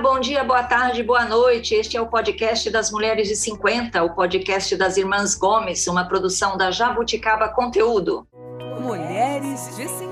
Bom dia, boa tarde, boa noite. Este é o podcast das Mulheres de 50, o podcast das Irmãs Gomes, uma produção da Jabuticaba Conteúdo. Mulheres de 50.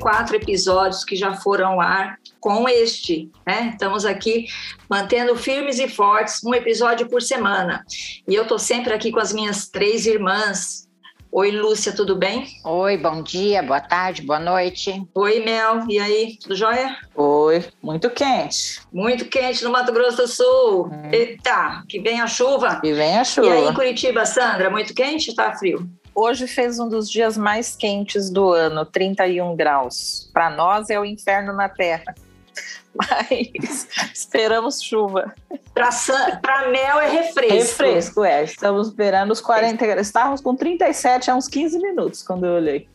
74 episódios que já foram ao ar com este, né? Estamos aqui mantendo firmes e fortes, um episódio por semana. E eu estou sempre aqui com as minhas três irmãs. Oi, Lúcia, tudo bem? Oi, bom dia, boa tarde, boa noite. Oi, Mel, e aí, tudo jóia? Oi, muito quente. Muito quente no Mato Grosso do Sul. Hum. Eita, que vem a chuva. Que vem a chuva. E aí, em Curitiba, Sandra, muito quente ou tá frio? Hoje fez um dos dias mais quentes do ano, 31 graus. Para nós é o inferno na Terra. Mas esperamos chuva. Para Mel é refresco. Refresco, é. Estamos esperando os 40 graus. Estávamos com 37 há uns 15 minutos quando eu olhei.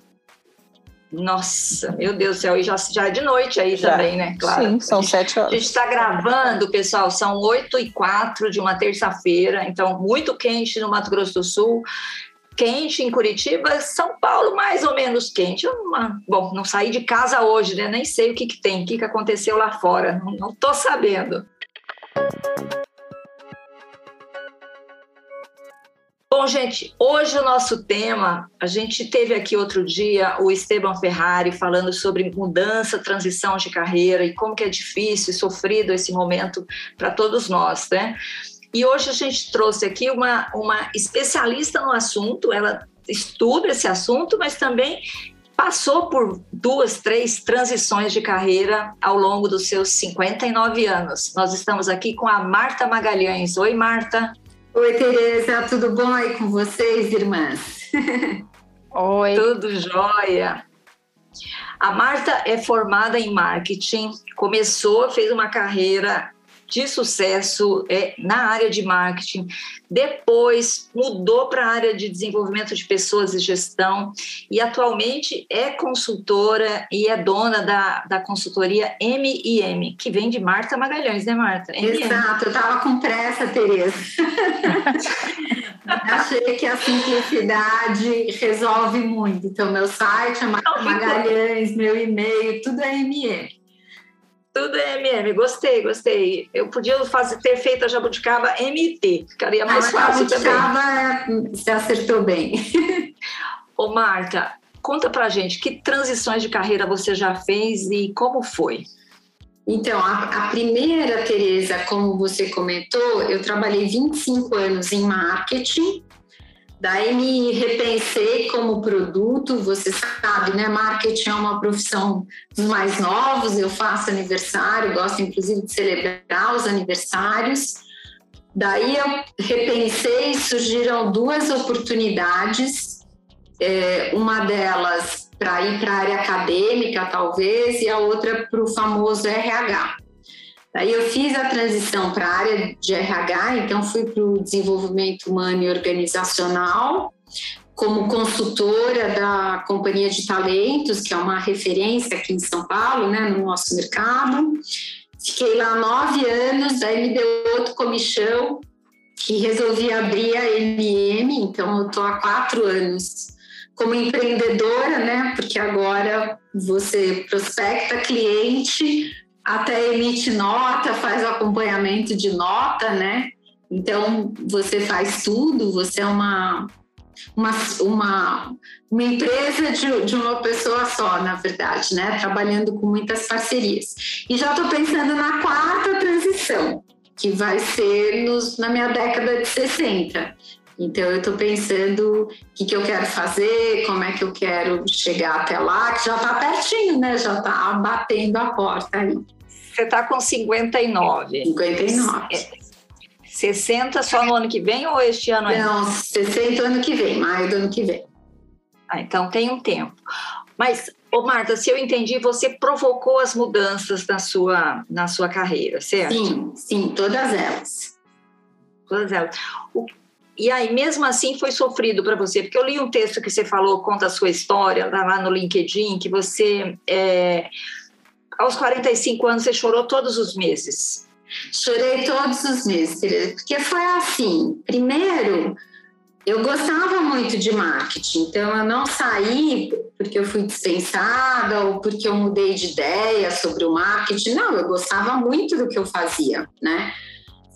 Nossa, meu Deus do céu, e já, já é de noite aí já. também, né? Claro. Sim, são sete horas. A gente está gravando, pessoal, são 8 e 4 de uma terça-feira, então muito quente no Mato Grosso do Sul quente em Curitiba, São Paulo mais ou menos quente. Uma, bom, não saí de casa hoje, né? Nem sei o que, que tem, o que, que aconteceu lá fora, não estou sabendo. Bom, gente, hoje o nosso tema, a gente teve aqui outro dia o Esteban Ferrari falando sobre mudança, transição de carreira e como que é difícil e sofrido esse momento para todos nós, né? E hoje a gente trouxe aqui uma, uma especialista no assunto, ela estuda esse assunto, mas também passou por duas, três transições de carreira ao longo dos seus 59 anos. Nós estamos aqui com a Marta Magalhães. Oi, Marta. Oi, Tereza, tudo bom aí com vocês, irmãs? Oi. Tudo jóia. A Marta é formada em marketing, começou, fez uma carreira de sucesso é, na área de marketing, depois mudou para a área de desenvolvimento de pessoas e gestão, e atualmente é consultora e é dona da, da consultoria MIM, que vem de Marta Magalhães, né, Marta? Exato, eu estava com pressa, Tereza. Achei que a simplicidade resolve muito. Então, meu site é Marta Magalhães, meu e-mail, tudo é MIM. Tudo é MM, gostei, gostei. Eu podia fazer, ter feito a jabuticaba MT, ficaria mais ah, fácil também. Jabuticaba, você acertou bem. Ô Marta, conta pra gente, que transições de carreira você já fez e como foi? Então, a, a primeira, Tereza, como você comentou, eu trabalhei 25 anos em marketing, Daí me repensei como produto, você sabe, né? Marketing é uma profissão dos mais novos, eu faço aniversário, gosto inclusive de celebrar os aniversários. Daí eu repensei e surgiram duas oportunidades, é, uma delas para ir para a área acadêmica, talvez, e a outra para o famoso RH. Daí eu fiz a transição para a área de RH, então fui para o desenvolvimento humano e organizacional, como consultora da Companhia de Talentos, que é uma referência aqui em São Paulo, né, no nosso mercado. Fiquei lá nove anos, daí me deu outro comichão e resolvi abrir a MM, então eu estou há quatro anos como empreendedora, né? Porque agora você prospecta cliente até emite nota, faz o acompanhamento de nota, né? Então, você faz tudo, você é uma, uma, uma, uma empresa de, de uma pessoa só, na verdade, né? Trabalhando com muitas parcerias. E já estou pensando na quarta transição, que vai ser nos, na minha década de 60. Então, eu estou pensando o que, que eu quero fazer, como é que eu quero chegar até lá, que já está pertinho, né? Já está batendo a porta aí. Você está com 59. 59. 60 só no ano que vem ou este ano ainda? Não, 60 ano que vem, maio do ano que vem. Ah, então tem um tempo. Mas, ô Marta, se eu entendi, você provocou as mudanças na sua, na sua carreira, certo? Sim, sim, todas elas. Todas elas. O, e aí, mesmo assim, foi sofrido para você? Porque eu li um texto que você falou, conta a sua história, lá no LinkedIn, que você é, aos 45 anos você chorou todos os meses? Chorei todos os meses, porque foi assim. Primeiro, eu gostava muito de marketing, então eu não saí porque eu fui dispensada ou porque eu mudei de ideia sobre o marketing. Não, eu gostava muito do que eu fazia, né?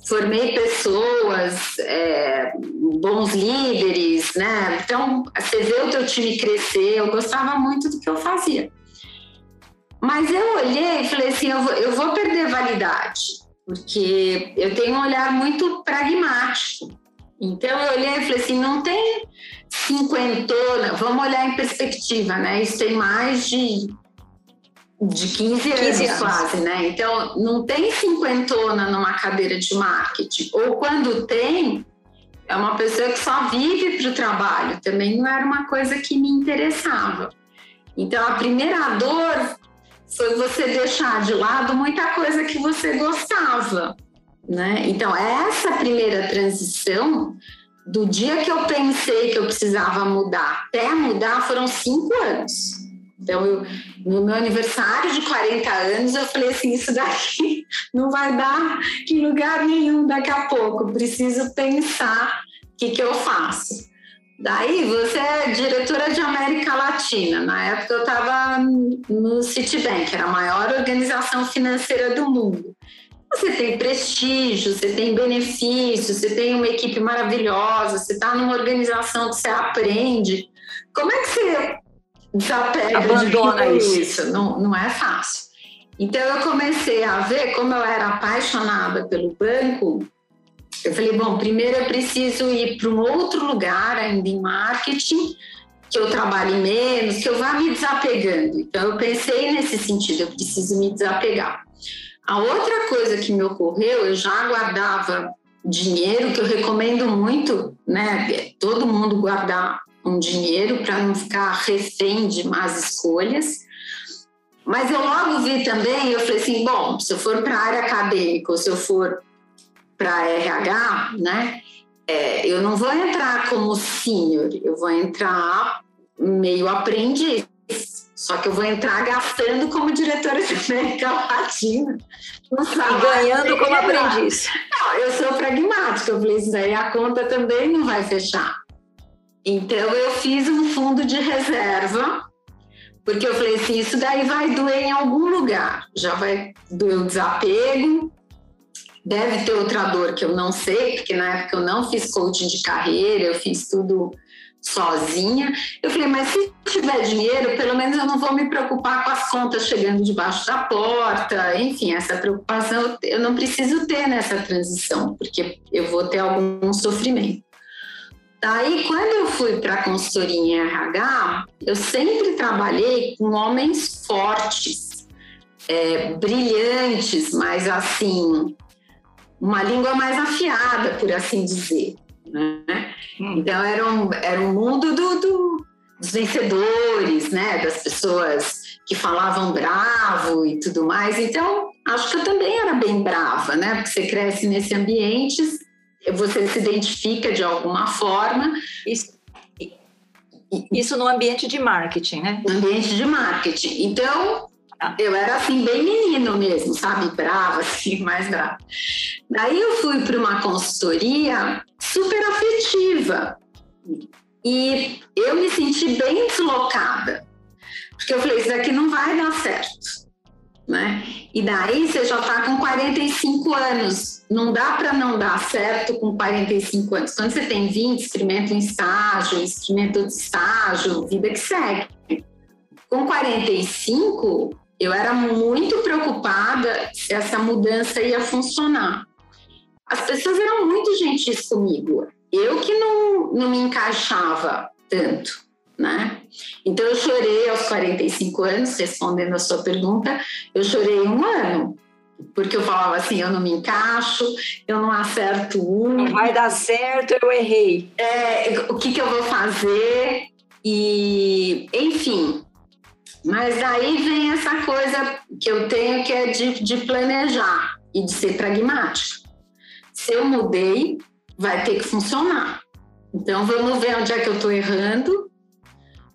Formei pessoas, é, bons líderes, né? Então, você vê o teu time crescer, eu gostava muito do que eu fazia. Mas eu olhei e falei assim, eu vou, eu vou perder validade, porque eu tenho um olhar muito pragmático. Então eu olhei e falei assim, não tem cinquentona, vamos olhar em perspectiva, né? Isso tem mais de, de 15 anos, 15 anos quase, né? Então não tem cinquentona numa cadeira de marketing. Ou quando tem, é uma pessoa que só vive para o trabalho. Também não era uma coisa que me interessava. Então a primeira dor foi você deixar de lado muita coisa que você gostava. Né? Então, essa primeira transição, do dia que eu pensei que eu precisava mudar até mudar, foram cinco anos. Então, eu, no meu aniversário de 40 anos, eu falei assim: isso daqui não vai dar em lugar nenhum daqui a pouco, preciso pensar o que, que eu faço. Daí, você é diretora de América Latina. Na época, eu estava no Citibank, era a maior organização financeira do mundo. Você tem prestígio, você tem benefícios, você tem uma equipe maravilhosa, você está numa organização que você aprende. Como é que você desapega Abandona de isso? isso? Não, não é fácil. Então eu comecei a ver como eu era apaixonada pelo banco. Eu falei, bom, primeiro eu preciso ir para um outro lugar, ainda em marketing, que eu trabalhe menos, que eu vá me desapegando. Então eu pensei nesse sentido, eu preciso me desapegar. A outra coisa que me ocorreu, eu já guardava dinheiro, que eu recomendo muito, né? Todo mundo guardar um dinheiro para não ficar refém de más escolhas. Mas eu logo vi também, eu falei assim, bom, se eu for para a área acadêmica ou se eu for para RH, né? É, eu não vou entrar como sênior, eu vou entrar meio aprendiz. Só que eu vou entrar gastando como diretora de América Latina. E ganhando como aprendiz. Não, eu sou pragmática. Eu falei, isso daí a conta também não vai fechar. Então, eu fiz um fundo de reserva, porque eu falei assim, isso daí vai doer em algum lugar. Já vai doer o desapego, deve ter outra dor que eu não sei, porque na época eu não fiz coaching de carreira, eu fiz tudo sozinha. Eu falei, mas se tiver dinheiro, pelo menos eu não vou me preocupar com as contas chegando debaixo da porta. Enfim, essa preocupação eu não preciso ter nessa transição, porque eu vou ter algum sofrimento. Daí, quando eu fui para a consultoria em RH, eu sempre trabalhei com homens fortes, é, brilhantes, mas assim, uma língua mais afiada, por assim dizer. Né? Hum. Então era um, era um mundo do, do, dos vencedores, né? das pessoas que falavam bravo e tudo mais. Então acho que eu também era bem brava, né? porque você cresce nesse ambiente, você se identifica de alguma forma. Isso, isso no ambiente de marketing, né? No ambiente de marketing. Então, eu era assim, bem menino mesmo, sabe? Brava, assim, mais brava. Daí eu fui para uma consultoria super afetiva e eu me senti bem deslocada, porque eu falei: Isso daqui não vai dar certo. Né? E daí você já está com 45 anos. Não dá para não dar certo com 45 anos. Quando você tem 20, experimenta um estágio, experimenta outro estágio, vida que segue. Com 45, eu era muito preocupada se essa mudança ia funcionar. As pessoas eram muito gentis comigo. Eu que não, não me encaixava tanto, né? Então eu chorei aos 45 anos, respondendo a sua pergunta, eu chorei um ano, porque eu falava assim, eu não me encaixo, eu não acerto um. Não vai dar certo, eu errei. É, o que, que eu vou fazer? E, enfim, mas aí vem essa coisa que eu tenho que é de, de planejar e de ser pragmática. Se eu mudei, vai ter que funcionar. Então vamos ver onde é que eu estou errando,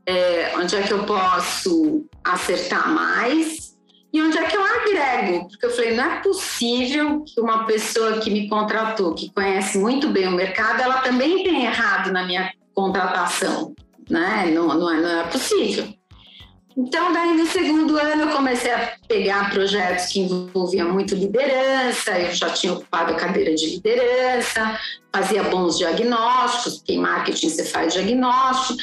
é, onde é que eu posso acertar mais e onde é que eu agrego? Porque eu falei, não é possível que uma pessoa que me contratou, que conhece muito bem o mercado, ela também tenha errado na minha contratação, né? Não, não, é, não é possível. Então, daí no segundo ano eu comecei a pegar projetos que envolviam muito liderança, eu já tinha ocupado a cadeira de liderança, fazia bons diagnósticos, porque em marketing você faz diagnóstico,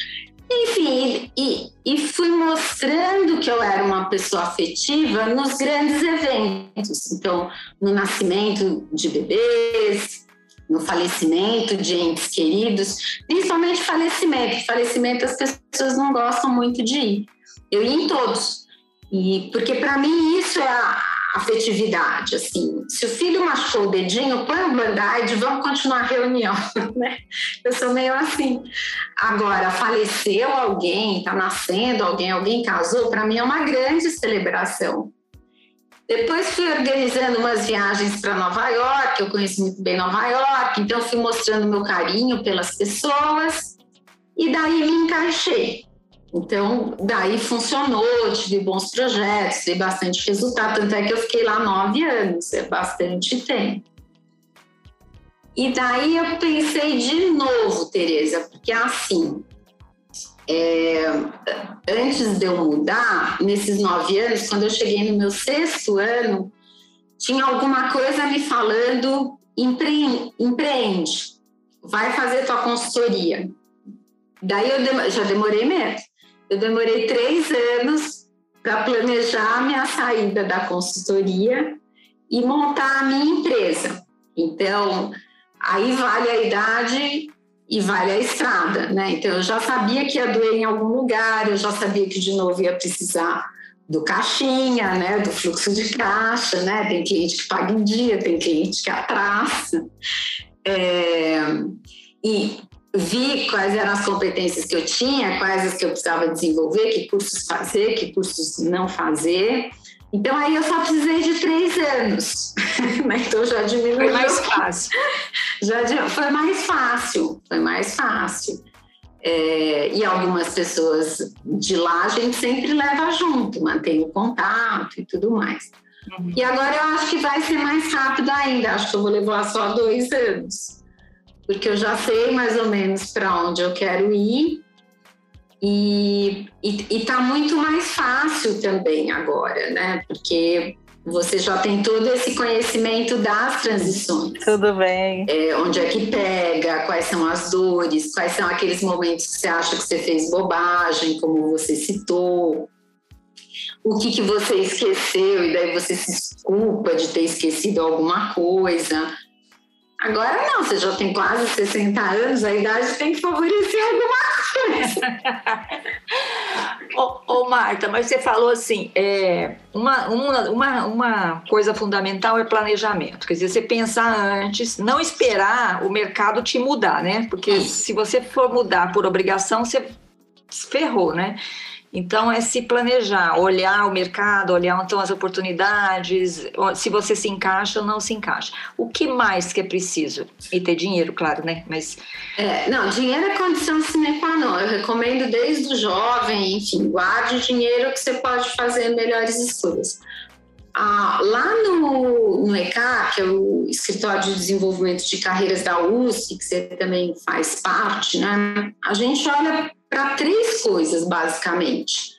enfim, e, e fui mostrando que eu era uma pessoa afetiva nos grandes eventos. Então, no nascimento de bebês, no falecimento de entes queridos, principalmente falecimento. Falecimento as pessoas não gostam muito de ir. Eu ia em todos. E porque para mim isso é a afetividade, assim. Se o filho machucou o dedinho, põe o band-aid, vamos continuar a reunião, né? Eu sou meio assim. Agora, faleceu alguém, tá nascendo alguém, alguém casou, para mim é uma grande celebração. Depois fui organizando umas viagens para Nova York, eu conheço muito bem Nova York, então fui mostrando meu carinho pelas pessoas e daí me encaixei. Então, daí funcionou, tive bons projetos, dei bastante resultado, tanto é que eu fiquei lá nove anos, é bastante tempo. E daí eu pensei de novo, Tereza, porque assim, é, antes de eu mudar, nesses nove anos, quando eu cheguei no meu sexto ano, tinha alguma coisa me falando, empreende, empreende vai fazer tua consultoria. Daí eu já demorei mesmo. Eu demorei três anos para planejar a minha saída da consultoria e montar a minha empresa. Então, aí vale a idade e vale a estrada, né? Então, eu já sabia que ia doer em algum lugar, eu já sabia que de novo ia precisar do caixinha, né? Do fluxo de caixa, né? Tem cliente que paga em dia, tem cliente que atrasa. É, e vi quais eram as competências que eu tinha, quais as que eu precisava desenvolver, que cursos fazer, que cursos não fazer. Então aí eu só precisei de três anos, então já diminuiu. Foi mais fácil. já foi mais fácil, foi mais fácil. É, e algumas pessoas de lá a gente sempre leva junto, mantém o contato e tudo mais. Uhum. E agora eu acho que vai ser mais rápido ainda, acho que eu vou levar só dois anos porque eu já sei mais ou menos para onde eu quero ir e está muito mais fácil também agora, né? Porque você já tem todo esse conhecimento das transições. Tudo bem. É, onde é que pega, quais são as dores, quais são aqueles momentos que você acha que você fez bobagem, como você citou. O que, que você esqueceu e daí você se desculpa de ter esquecido alguma coisa. Agora não, você já tem quase 60 anos, a idade tem que favorecer alguma coisa. ô, ô, Marta, mas você falou assim, é, uma, uma, uma, uma coisa fundamental é planejamento. Quer dizer, você pensar antes, não esperar o mercado te mudar, né? Porque se você for mudar por obrigação, você ferrou, né? Então, é se planejar, olhar o mercado, olhar então as oportunidades, se você se encaixa ou não se encaixa. O que mais que é preciso? E ter dinheiro, claro, né? Mas... É, não, dinheiro é condição sine qua non. Eu recomendo desde o jovem, enfim, guarde dinheiro que você pode fazer melhores escolhas. Ah, lá no, no ECA, que é o Escritório de Desenvolvimento de Carreiras da USP, que você também faz parte, né? A gente olha para três coisas, basicamente.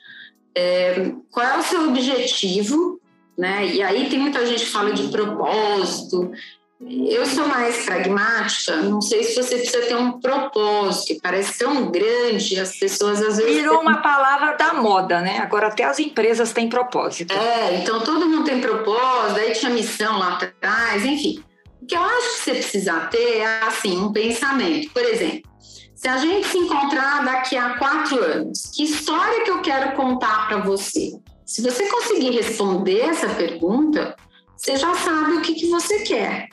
É, qual é o seu objetivo? Né? E aí tem muita gente que fala de propósito. Eu sou mais pragmática, não sei se você precisa ter um propósito, parece tão grande, as pessoas às vezes. Virou uma palavra da moda, né? Agora até as empresas têm propósito. É, então todo mundo tem propósito, aí tinha missão lá atrás, enfim. O que eu acho que você precisa ter é assim, um pensamento. Por exemplo, se a gente se encontrar daqui a quatro anos, que história que eu quero contar para você? Se você conseguir responder essa pergunta, você já sabe o que, que você quer.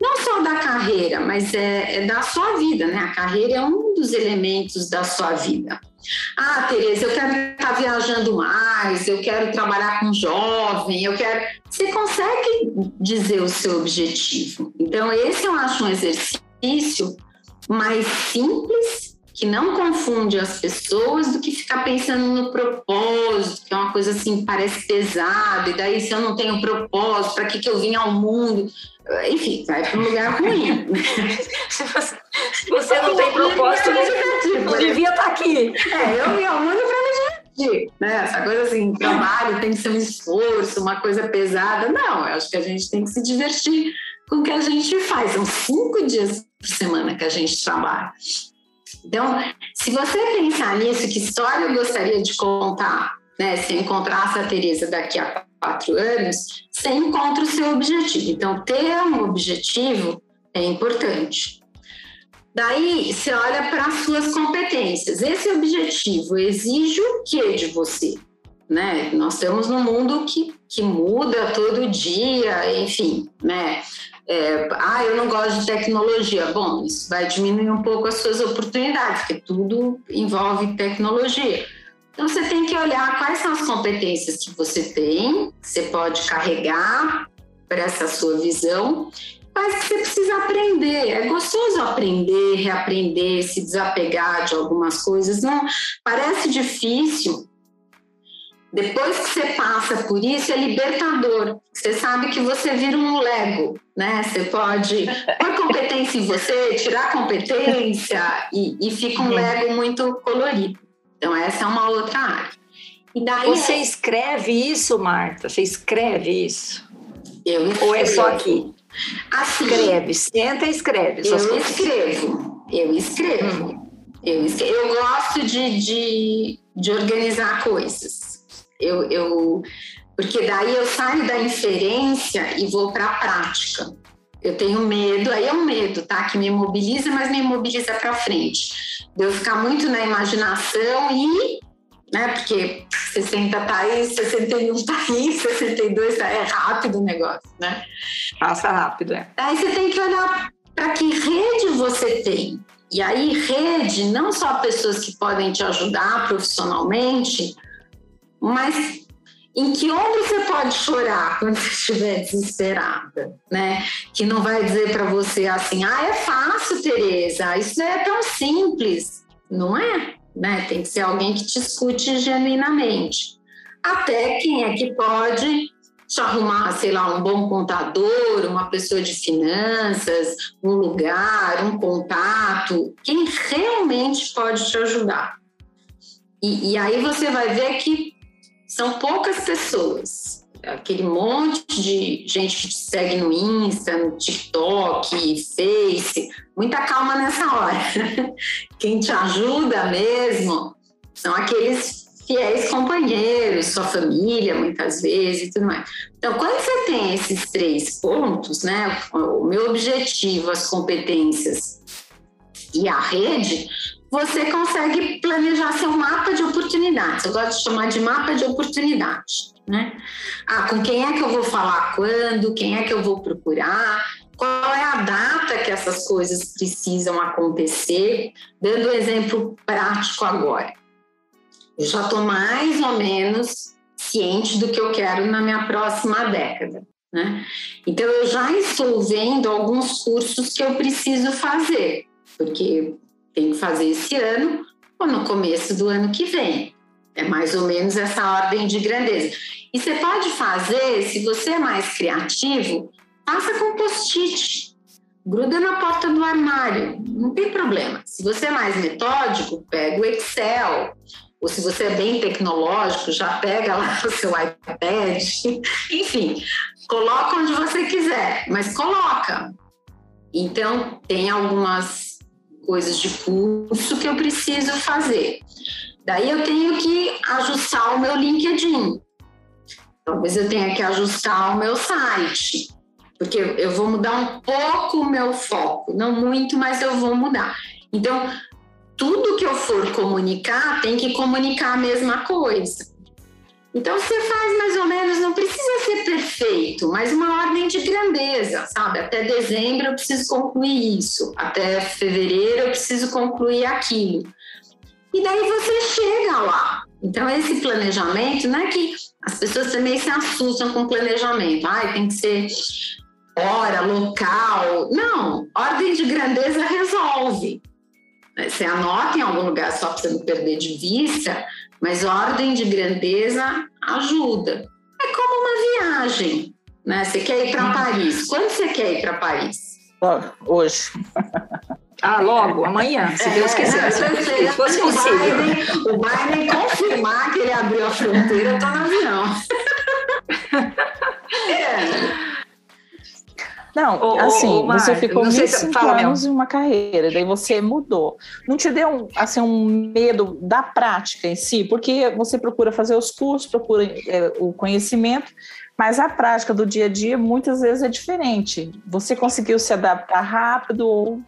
Não só da carreira, mas é, é da sua vida, né? A carreira é um dos elementos da sua vida. Ah, Tereza, eu quero estar viajando mais, eu quero trabalhar com jovem, eu quero. Você consegue dizer o seu objetivo. Então, esse eu acho um exercício mais simples, que não confunde as pessoas, do que ficar pensando no propósito que é uma coisa assim, parece pesado, e daí se eu não tenho propósito, para que, que eu vim ao mundo? Enfim, vai para um lugar ruim. se você, não tem propósito, não devia estar tá aqui. É, eu vim ao mundo para me divertir, né? Essa coisa assim, trabalho tem que ser um esforço, uma coisa pesada. Não, eu acho que a gente tem que se divertir com o que a gente faz. São cinco dias por semana que a gente trabalha. Então, se você pensar nisso, que história eu gostaria de contar, né? Se encontrasse a Tereza daqui a quatro anos, você encontra o seu objetivo. Então, ter um objetivo é importante. Daí, você olha para as suas competências. Esse objetivo exige o que de você? Né? Nós estamos num mundo que, que muda todo dia, enfim, né? É, ah, eu não gosto de tecnologia. Bom, isso vai diminuir um pouco as suas oportunidades, porque tudo envolve tecnologia. Então, você tem que olhar quais são as competências que você tem, que você pode carregar para essa sua visão, quais que você precisa aprender. É gostoso aprender, reaprender, se desapegar de algumas coisas. Não parece difícil, depois que você passa por isso, é libertador. Você sabe que você vira um Lego, né? Você pode pôr competência em você, tirar competência e, e fica um. Lego muito colorido. Então, essa é uma outra área. E daí você é... escreve isso, Marta? Você escreve isso? Eu escrevo. Ou é só aqui? Assim, escreve, senta e escreve. Eu escrevo, eu escrevo. Hum. Eu, escrevo. eu gosto de, de, de organizar coisas. Eu, eu, porque daí eu saio da inferência e vou para a prática. Eu tenho medo, aí é um medo, tá? Que me mobiliza, mas me mobiliza para frente. De eu ficar muito na imaginação e, né? Porque 60 tá aí, 61 tá aí, 62 tá, é rápido o negócio, né? Passa rápido, é. Aí você tem que olhar para que rede você tem. E aí, rede, não só pessoas que podem te ajudar profissionalmente, mas em que ombro você pode chorar quando você estiver desesperada, né? Que não vai dizer para você assim, ah, é fácil, Tereza, isso é tão simples. Não é, né? Tem que ser alguém que te escute genuinamente. Até quem é que pode te arrumar, sei lá, um bom contador, uma pessoa de finanças, um lugar, um contato, quem realmente pode te ajudar. E, e aí você vai ver que são poucas pessoas. Aquele monte de gente que te segue no Insta, no TikTok, Face. Muita calma nessa hora. Quem te ajuda mesmo são aqueles fiéis companheiros, sua família, muitas vezes e tudo mais. Então, quando você tem esses três pontos, né, o meu objetivo, as competências e a rede, você consegue planejar seu mapa de oportunidades. Eu gosto de chamar de mapa de oportunidade. Né? Ah, com quem é que eu vou falar quando, quem é que eu vou procurar, qual é a data que essas coisas precisam acontecer, dando um exemplo prático agora. Eu já estou mais ou menos ciente do que eu quero na minha próxima década. Né? Então, eu já estou vendo alguns cursos que eu preciso fazer, porque tem que fazer esse ano ou no começo do ano que vem. É mais ou menos essa ordem de grandeza. E você pode fazer, se você é mais criativo, faça com post-it. Gruda na porta do armário, não tem problema. Se você é mais metódico, pega o Excel. Ou se você é bem tecnológico, já pega lá o seu iPad. Enfim, coloca onde você quiser, mas coloca. Então, tem algumas coisas de curso que eu preciso fazer. Daí eu tenho que ajustar o meu LinkedIn. Talvez eu tenha que ajustar o meu site, porque eu vou mudar um pouco o meu foco, não muito, mas eu vou mudar. Então, tudo que eu for comunicar tem que comunicar a mesma coisa. Então você faz mais ou menos, não precisa ser perfeito, mas uma ordem de grandeza, sabe? Até dezembro eu preciso concluir isso, até fevereiro eu preciso concluir aquilo. E daí você chega lá. Então esse planejamento, não é que as pessoas também se assustam com planejamento. Ai, tem que ser hora, local. Não, ordem de grandeza resolve. Você anota em algum lugar só para você não perder de vista, mas ordem de grandeza ajuda. É como uma viagem, né? Você quer ir para Paris. Quando você quer ir para Paris? Hoje. Ah, logo, amanhã, se Deus quiser. Se fosse possível. O Biden confirmar que ele abriu a fronteira, eu tô no avião. é. Não, assim, você ficou 25 fala, anos meu. em uma carreira, daí você mudou. Não te deu assim, um medo da prática em si? Porque você procura fazer os cursos, procura é, o conhecimento, mas a prática do dia a dia muitas vezes é diferente. Você conseguiu se adaptar rápido ou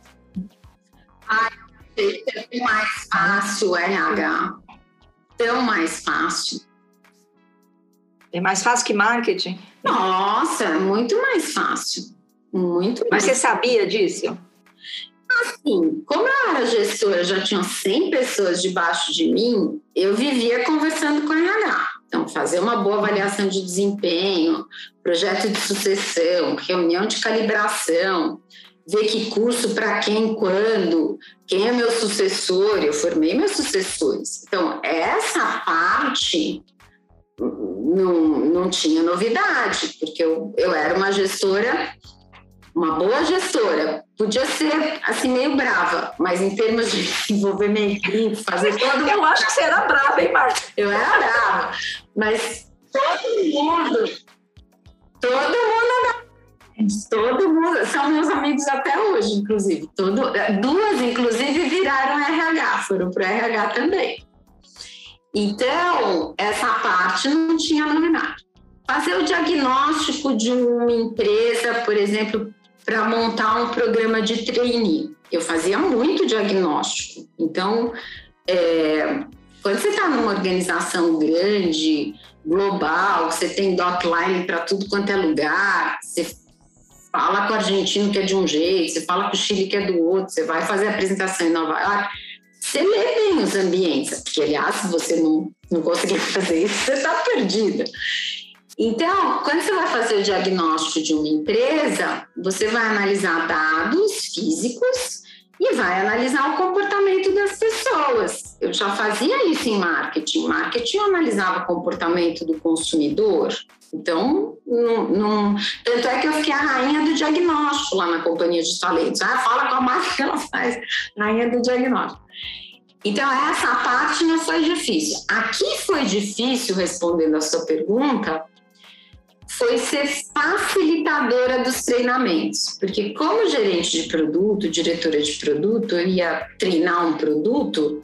Ai, é mais fácil RH. Tão mais fácil. É mais fácil que marketing? Nossa, é muito mais fácil. Muito Mas você sabia disso? Assim, como eu era gestora, já tinham 100 pessoas debaixo de mim, eu vivia conversando com a RH. Então, fazer uma boa avaliação de desempenho, projeto de sucessão, reunião de calibração, ver que curso para quem, quando, quem é meu sucessor, eu formei meus sucessores. Então, essa parte não, não tinha novidade, porque eu, eu era uma gestora, uma boa gestora. Podia ser assim meio brava, mas em termos de desenvolvimento, fazer todo. Eu acho que você era brava, hein, Marta? Eu era brava, mas todo mundo, todo mundo Todo mundo, são meus amigos até hoje, inclusive. Todo, duas, inclusive, viraram RH, foram para o RH também. Então, essa parte não tinha novidade. Fazer o diagnóstico de uma empresa, por exemplo, para montar um programa de trainee. Eu fazia muito diagnóstico. Então, é, quando você está numa organização grande, global, você tem dotline para tudo quanto é lugar, você fala com o argentino que é de um jeito, você fala com o Chile que é do outro, você vai fazer a apresentação em Nova York, você lê bem os ambientes, porque, aliás, se você não, não conseguir fazer isso, você está perdida. Então, quando você vai fazer o diagnóstico de uma empresa, você vai analisar dados físicos e vai analisar o comportamento das pessoas. Eu já fazia isso em marketing. Marketing eu analisava o comportamento do consumidor. Então, não, tanto é que eu fiquei a rainha do diagnóstico lá na companhia de talentos. Ah, fala com a marca que ela faz, rainha do diagnóstico. Então, essa parte não foi difícil. Aqui foi difícil, respondendo a sua pergunta, foi ser facilitadora dos treinamentos, porque como gerente de produto, diretora de produto, eu ia treinar um produto,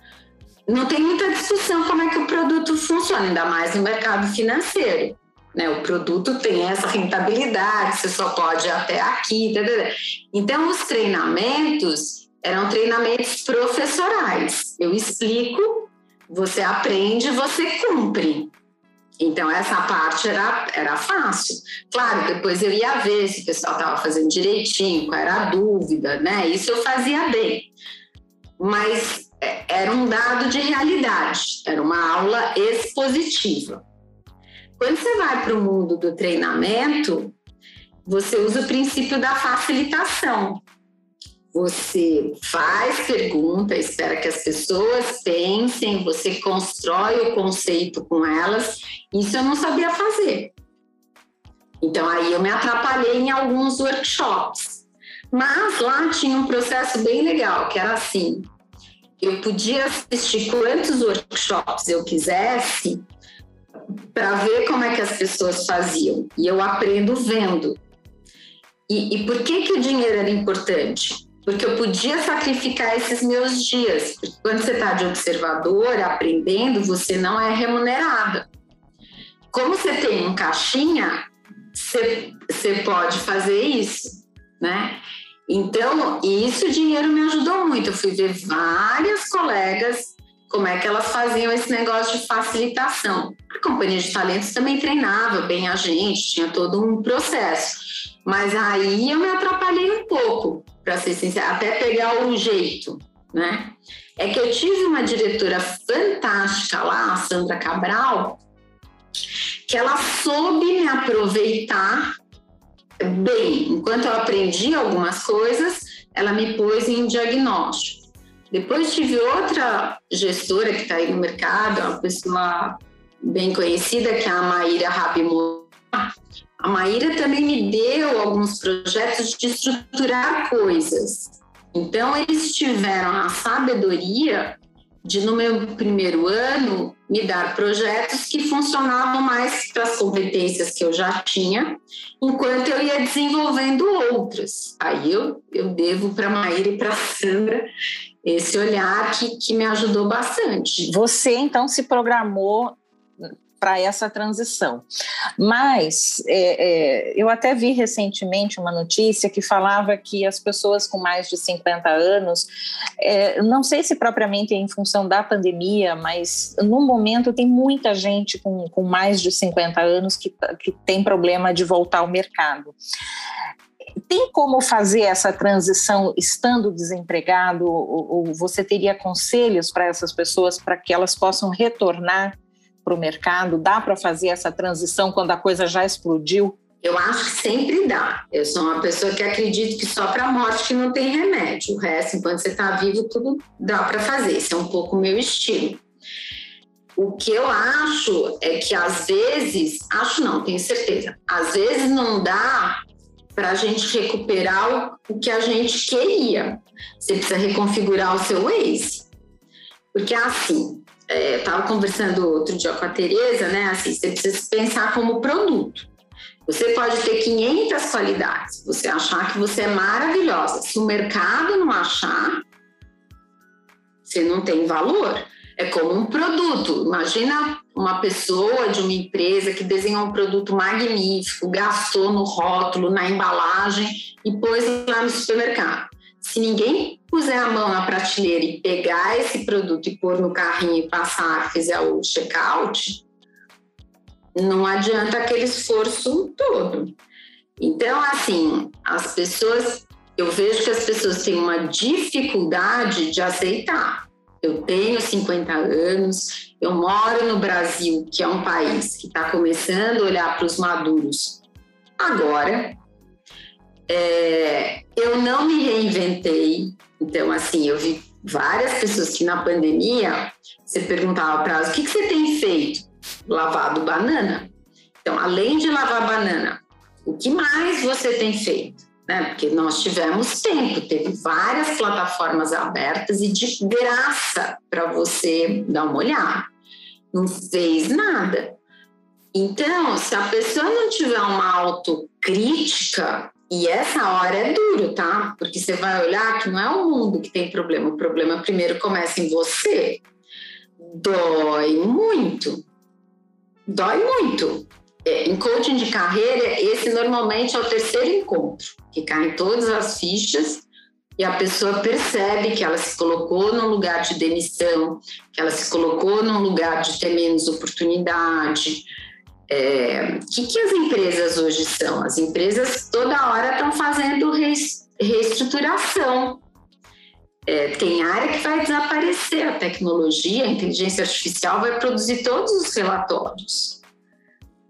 não tem muita discussão como é que o produto funciona, ainda mais no mercado financeiro. Né? O produto tem essa rentabilidade, você só pode ir até aqui. Tá, tá, tá. Então, os treinamentos eram treinamentos professorais. Eu explico, você aprende, você cumpre. Então, essa parte era, era fácil. Claro, depois eu ia ver se o pessoal estava fazendo direitinho, qual era a dúvida, né? Isso eu fazia bem. Mas é, era um dado de realidade, era uma aula expositiva. Quando você vai para o mundo do treinamento, você usa o princípio da facilitação. Você faz pergunta, espera que as pessoas pensem, você constrói o conceito com elas. Isso eu não sabia fazer. Então aí eu me atrapalhei em alguns workshops. Mas lá tinha um processo bem legal, que era assim: eu podia assistir quantos workshops eu quisesse para ver como é que as pessoas faziam. E eu aprendo vendo. E, e por que, que o dinheiro era importante? Porque eu podia sacrificar esses meus dias. Quando você está de observador, aprendendo, você não é remunerada. Como você tem um caixinha, você, você pode fazer isso, né? Então, isso o dinheiro me ajudou muito. Eu fui ver várias colegas como é que elas faziam esse negócio de facilitação. A companhia de talentos também treinava bem a gente, tinha todo um processo. Mas aí eu me atrapalhei um pouco, para ser sincera, até pegar o jeito, né? É que eu tive uma diretora fantástica lá, a Sandra Cabral, que ela soube me aproveitar bem. Enquanto eu aprendi algumas coisas, ela me pôs em diagnóstico. Depois tive outra gestora que está aí no mercado, uma pessoa bem conhecida, que é a Maíra Rabimon. A Maíra também me deu alguns projetos de estruturar coisas. Então, eles tiveram a sabedoria de, no meu primeiro ano, me dar projetos que funcionavam mais para as competências que eu já tinha, enquanto eu ia desenvolvendo outras. Aí eu, eu devo para a Maíra e para a Sandra esse olhar que, que me ajudou bastante. Você, então, se programou para essa transição. Mas é, é, eu até vi recentemente uma notícia que falava que as pessoas com mais de 50 anos, é, não sei se propriamente em função da pandemia, mas no momento tem muita gente com, com mais de 50 anos que, que tem problema de voltar ao mercado. Tem como fazer essa transição estando desempregado? Ou, ou você teria conselhos para essas pessoas para que elas possam retornar para o mercado? Dá para fazer essa transição quando a coisa já explodiu? Eu acho que sempre dá. Eu sou uma pessoa que acredito que só para a morte que não tem remédio. O resto, enquanto você está vivo, tudo dá para fazer. Esse é um pouco o meu estilo. O que eu acho é que às vezes, acho não, tenho certeza, às vezes não dá para a gente recuperar o, que a gente queria. Você precisa reconfigurar o seu Waze. Porque assim, estava é, conversando outro dia com a Tereza, né? Assim, você precisa pensar como produto. Você pode ter 500 qualidades, você achar que você é maravilhosa. Se o mercado não achar, você não tem valor. É como um produto. Imagina uma pessoa de uma empresa que desenhou um produto magnífico, gastou no rótulo, na embalagem e pôs lá no supermercado. Se ninguém puser a mão na prateleira e pegar esse produto e pôr no carrinho e passar, fizer o check-out, não adianta aquele esforço todo. Então, assim, as pessoas, eu vejo que as pessoas têm uma dificuldade de aceitar. Eu tenho 50 anos, eu moro no Brasil, que é um país que está começando a olhar para os maduros agora, é, eu não me reinventei. Então, assim, eu vi várias pessoas que na pandemia você perguntava para elas: o que, que você tem feito? Lavado banana. Então, além de lavar banana, o que mais você tem feito? Né? Porque nós tivemos tempo, teve várias plataformas abertas e de graça para você dar uma olhada. Não fez nada. Então, se a pessoa não tiver uma autocrítica, e essa hora é duro, tá? Porque você vai olhar que não é o mundo que tem problema, o problema primeiro começa em você. Dói muito. Dói muito. É, em coaching de carreira, esse normalmente é o terceiro encontro, que caem todas as fichas e a pessoa percebe que ela se colocou num lugar de demissão, que ela se colocou num lugar de ter menos oportunidade, é, que, que as empresas hoje são? As empresas toda hora estão fazendo reestruturação. É, tem área que vai desaparecer, a tecnologia, a inteligência artificial vai produzir todos os relatórios.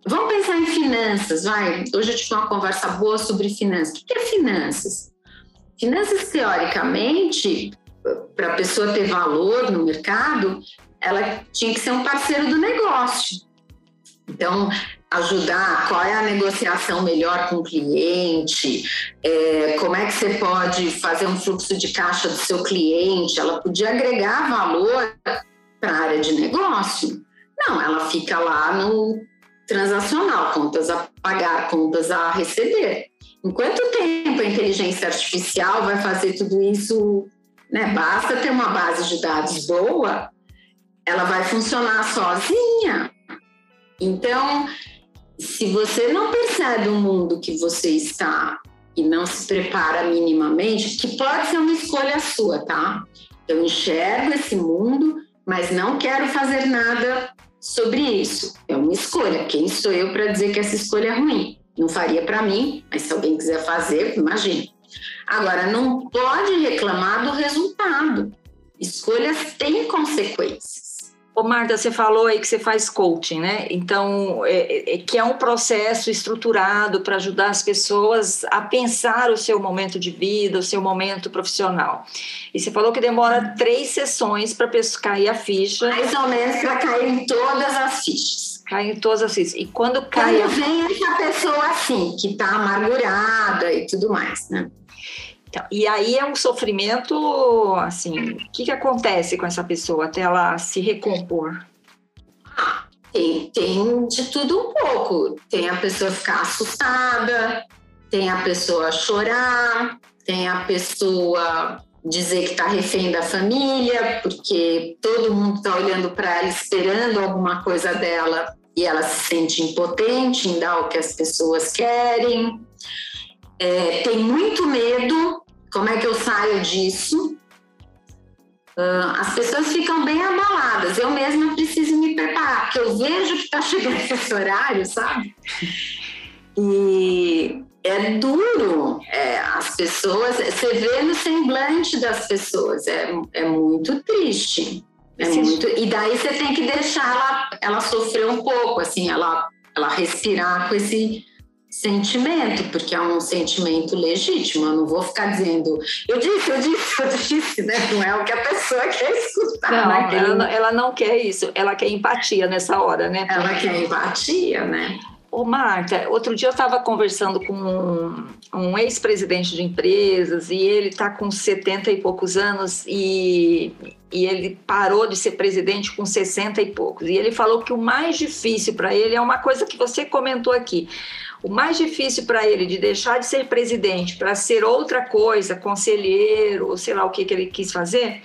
Vamos pensar em finanças, vai. Hoje eu tive uma conversa boa sobre finanças. O que é finanças? Finanças, teoricamente, para a pessoa ter valor no mercado, ela tinha que ser um parceiro do negócio. Então, ajudar qual é a negociação melhor com o cliente, é, como é que você pode fazer um fluxo de caixa do seu cliente, ela podia agregar valor para a área de negócio. Não, ela fica lá no transacional, contas a pagar, contas a receber. Em quanto tempo a inteligência artificial vai fazer tudo isso? Né? Basta ter uma base de dados boa, ela vai funcionar sozinha. Então, se você não percebe o mundo que você está e não se prepara minimamente, que pode ser uma escolha sua, tá? Eu enxergo esse mundo, mas não quero fazer nada sobre isso. É uma escolha. Quem sou eu para dizer que essa escolha é ruim? Não faria para mim, mas se alguém quiser fazer, imagine. Agora, não pode reclamar do resultado. Escolhas têm consequências. Ô Marta, você falou aí que você faz coaching, né? Então, é, é, que é um processo estruturado para ajudar as pessoas a pensar o seu momento de vida, o seu momento profissional. E você falou que demora três sessões para cair a ficha. Mais ou menos para cair em todas as fichas. Cair em todas as fichas. E quando cai. Quando vem essa pessoa assim, que está amargurada e tudo mais, né? Então, e aí é um sofrimento, assim, o que, que acontece com essa pessoa até ela se recompor? Tem, tem de tudo um pouco. Tem a pessoa ficar assustada, tem a pessoa chorar, tem a pessoa dizer que está refém da família, porque todo mundo está olhando para ela, esperando alguma coisa dela e ela se sente impotente em dar o que as pessoas querem. É, tem muito medo como é que eu saio disso? Uh, as pessoas ficam bem abaladas. Eu mesma preciso me preparar, porque eu vejo que está chegando esse horário, sabe? E é duro. É, as pessoas, você vê no semblante das pessoas, é, é muito triste. É muito, e daí você tem que deixar ela, ela sofrer um pouco, assim, ela, ela respirar com esse sentimento, porque é um sentimento legítimo. Eu não vou ficar dizendo, eu disse, eu disse, eu disse, né? Não é o que a pessoa quer escutar. Não, naquele... ela, não, ela não quer isso, ela quer empatia nessa hora, né? Ela quer empatia, né? Ô, Marta, outro dia eu estava conversando com um, um ex-presidente de empresas e ele está com 70 e poucos anos e, e ele parou de ser presidente com 60 e poucos. E ele falou que o mais difícil para ele é uma coisa que você comentou aqui. O mais difícil para ele de deixar de ser presidente para ser outra coisa, conselheiro, ou sei lá o que, que ele quis fazer,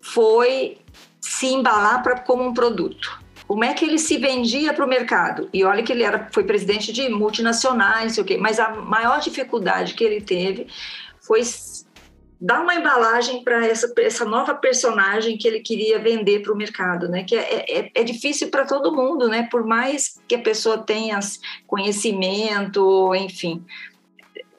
foi se embalar pra, como um produto. Como é que ele se vendia para o mercado? E olha que ele era, foi presidente de multinacionais, sei o quê, mas a maior dificuldade que ele teve foi dar uma embalagem para essa, essa nova personagem que ele queria vender para o mercado, né? Que é, é, é difícil para todo mundo, né? Por mais que a pessoa tenha conhecimento, enfim,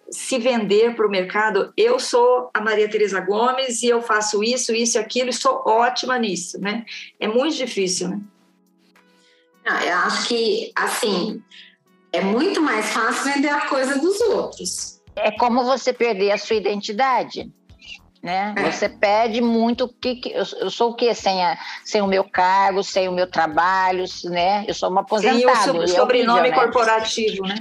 se vender para o mercado, eu sou a Maria Tereza Gomes e eu faço isso, isso e aquilo, e sou ótima nisso, né? É muito difícil, né? Não, eu acho que, assim, é muito mais fácil vender a coisa dos outros. É como você perder a sua identidade né? É. Você pede muito que, que eu, eu, sou o quê sem, a, sem o meu cargo, sem o meu trabalho, né? Eu sou uma aposentada. Sem o sobrenome é corporativo, né?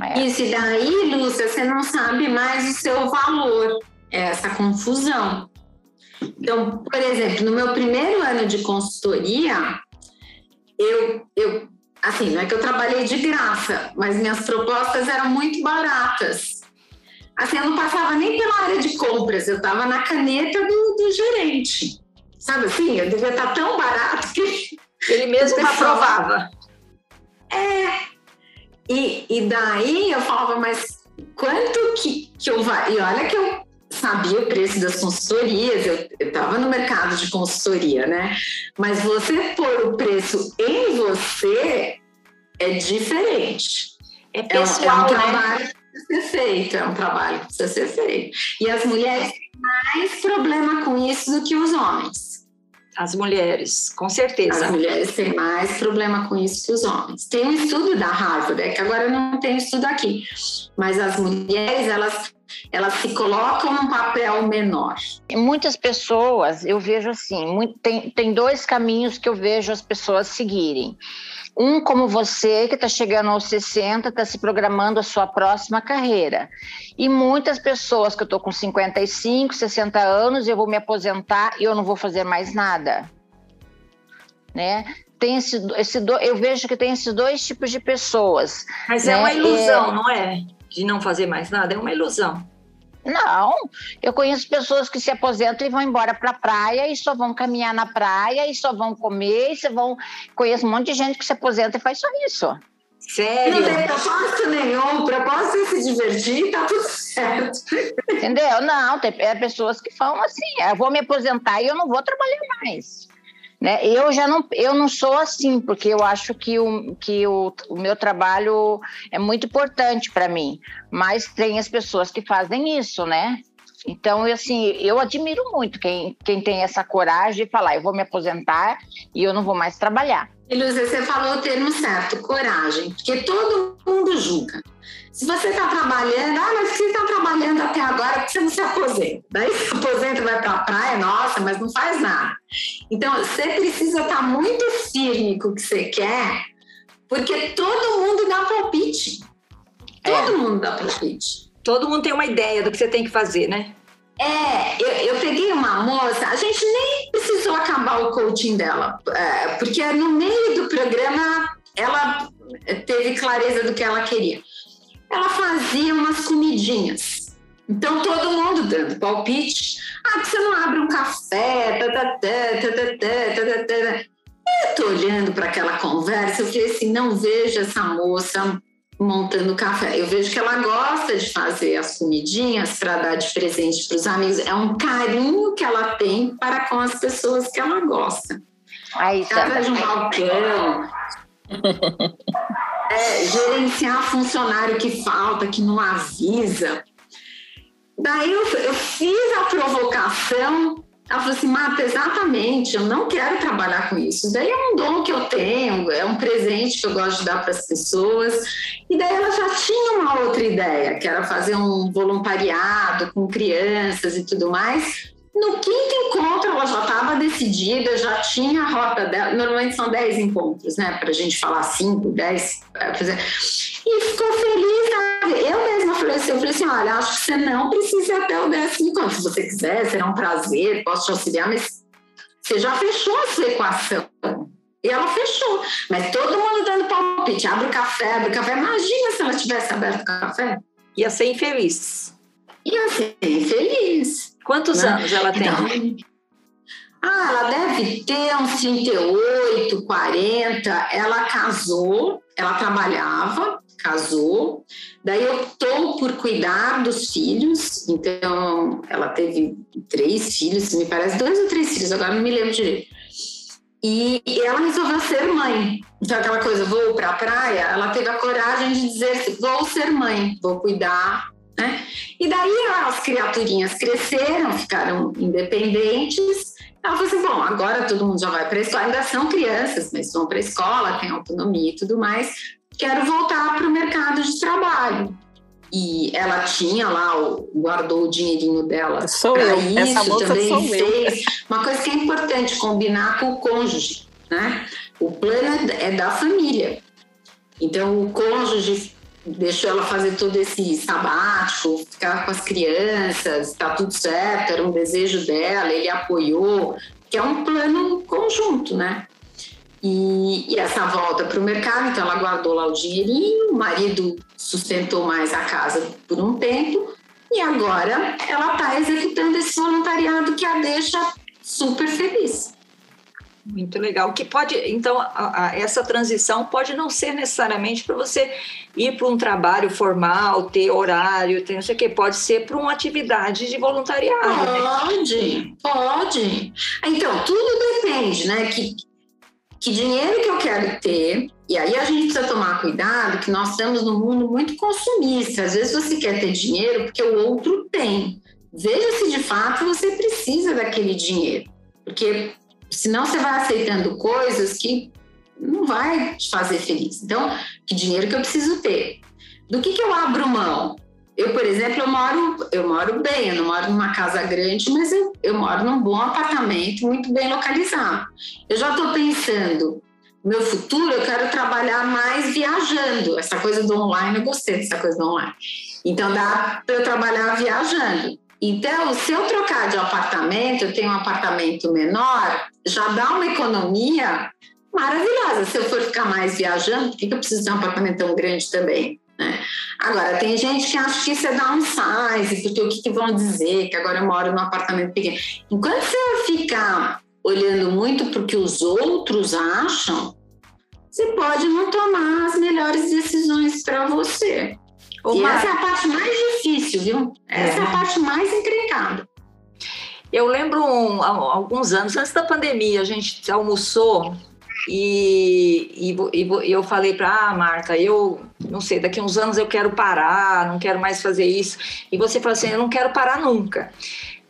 É. Isso, e daí, Lúcia, você não sabe mais o seu valor, é essa confusão. Então, por exemplo, no meu primeiro ano de consultoria, eu, eu assim, não é que eu trabalhei de graça, mas minhas propostas eram muito baratas. Assim, eu não passava nem pela área de compras, eu estava na caneta do, do, gerente. Sabe assim? Eu devia estar tão barato que. Ele mesmo aprovava. É. E, e daí eu falava, mas quanto que, que eu vai? E olha que eu sabia o preço das consultorias, eu estava no mercado de consultoria, né? Mas você pôr o preço em você é diferente. É pessoal, é um, é um né? Ser feito, é um trabalho que precisa ser feito. E as mulheres têm mais problema com isso do que os homens. As mulheres, com certeza. As mulheres têm mais problema com isso que os homens. Tem um estudo da Harvard, é que agora eu não tenho estudo aqui, mas as mulheres, elas, elas se colocam num papel menor. Muitas pessoas, eu vejo assim, muito, tem, tem dois caminhos que eu vejo as pessoas seguirem. Um como você, que está chegando aos 60, está se programando a sua próxima carreira. E muitas pessoas que eu estou com 55, 60 anos, eu vou me aposentar e eu não vou fazer mais nada. Né? Tem esse, esse do, eu vejo que tem esses dois tipos de pessoas. Mas né? é uma ilusão, é... não é? De não fazer mais nada, é uma ilusão. Não, eu conheço pessoas que se aposentam e vão embora para a praia e só vão caminhar na praia e só vão comer e só vão. Conheço um monte de gente que se aposenta e faz só isso. Sério? Não tem propósito nenhum, o propósito é se divertir, tá tudo certo. Entendeu? Não, tem é pessoas que falam assim: eu vou me aposentar e eu não vou trabalhar mais. Né? Eu já não, eu não sou assim, porque eu acho que o, que o, o meu trabalho é muito importante para mim. Mas tem as pessoas que fazem isso, né? Então, assim, eu admiro muito quem, quem tem essa coragem de falar, eu vou me aposentar e eu não vou mais trabalhar. Lúcia, você falou o termo certo, coragem, porque todo mundo julga. Se você está trabalhando, ah, mas você está trabalhando até agora, por que você não se aposenta? Daí se aposenta e vai para a praia, nossa, mas não faz nada. Então, você precisa estar tá muito firme com o que você quer, porque todo mundo dá palpite. Todo é. mundo dá palpite. Todo mundo tem uma ideia do que você tem que fazer, né? É, eu, eu, peguei uma moça, a gente nem precisou acabar o coaching dela, é, porque no meio do programa ela teve clareza do que ela queria. Ela fazia umas comidinhas. Então todo mundo dando palpite. Ah, você não abre um café, tá, tá, tá, tá, Eu tô olhando para aquela conversa, eu falei assim, não vejo essa moça montando café. Eu vejo que ela gosta de fazer as comidinhas para dar de presente para os amigos. É um carinho que ela tem para com as pessoas que ela gosta. Aí, ela de um balcão. é, gerenciar funcionário que falta, que não avisa. Daí eu, eu fiz a provocação ela falou assim, Marta, exatamente, eu não quero trabalhar com isso. Daí é um dom que eu tenho, é um presente que eu gosto de dar para as pessoas. E daí ela já tinha uma outra ideia, que era fazer um voluntariado com crianças e tudo mais. No quinto encontro, ela já estava decidida, já tinha a rota dela. Normalmente são dez encontros, né? Para a gente falar cinco, dez. É, fazer. E ficou feliz. Sabe? Eu mesma falei assim: eu falei assim, olha, acho que você não precisa ir até o décimo encontro. Se você quiser, será um prazer, posso te auxiliar, mas você já fechou a sua equação. E ela fechou. Mas todo mundo dando palpite: abre o café, abre o café. Imagina se ela tivesse aberto o café. Ia ser infeliz. Ia ser infeliz. Quantos né? anos ela tem? Então, ah, ela deve ter uns 38, 40. Ela casou, ela trabalhava, casou. Daí optou por cuidar dos filhos. Então, ela teve três filhos, me parece, dois ou três filhos, agora não me lembro direito. E, ela resolveu ser mãe. Então, aquela coisa, vou para a praia, ela teve a coragem de dizer: vou ser mãe, vou cuidar né? E daí as criaturinhas cresceram, ficaram independentes. Ela falou assim: bom, agora todo mundo já vai para a escola, ainda são crianças, mas vão para a escola, têm autonomia e tudo mais. Quero voltar para o mercado de trabalho. E ela tinha lá, guardou o dinheirinho dela sou eu. isso, Essa moça também sou fez. Eu. Uma coisa que é importante, combinar com o cônjuge, né? O plano é da família. Então, o cônjuge deixou ela fazer todo esse sabático, ficar com as crianças, tá tudo certo, era um desejo dela, ele apoiou, que é um plano conjunto, né? E, e essa volta para o mercado, então ela guardou lá o dinheirinho, o marido sustentou mais a casa por um tempo, e agora ela está executando esse voluntariado que a deixa super feliz. Muito legal. Que pode, então, a, a, essa transição pode não ser necessariamente para você ir para um trabalho formal, ter horário, ter não sei o quê. Pode ser para uma atividade de voluntariado. Pode, né? pode. Então, tudo depende, né? Que, que dinheiro que eu quero ter. E aí a gente precisa tomar cuidado que nós estamos num mundo muito consumista. Às vezes você quer ter dinheiro porque o outro tem. Veja se de fato você precisa daquele dinheiro. Porque Senão você vai aceitando coisas que não vai te fazer feliz. Então, que dinheiro que eu preciso ter? Do que, que eu abro mão? Eu, por exemplo, eu moro, eu moro bem, eu não moro numa casa grande, mas eu, eu moro num bom apartamento, muito bem localizado. Eu já estou pensando, meu futuro eu quero trabalhar mais viajando. Essa coisa do online, eu gostei dessa coisa do online. Então dá para eu trabalhar viajando. Então, se eu trocar de apartamento, eu tenho um apartamento menor, já dá uma economia maravilhosa. Se eu for ficar mais viajando, por que eu preciso ter um apartamento tão grande também? Né? Agora, tem gente que acha que isso é downsize, porque o que, que vão dizer que agora eu moro num apartamento pequeno. Enquanto você ficar olhando muito para o que os outros acham, você pode não tomar as melhores decisões para você. E essa é a parte mais difícil, viu? Essa é, é a parte mais encrencada. Eu lembro um, alguns anos, antes da pandemia, a gente almoçou E, e, e eu falei para ah, Marta, eu não sei, daqui a uns anos eu quero parar, não quero mais fazer isso. E você falou assim, eu não quero parar nunca.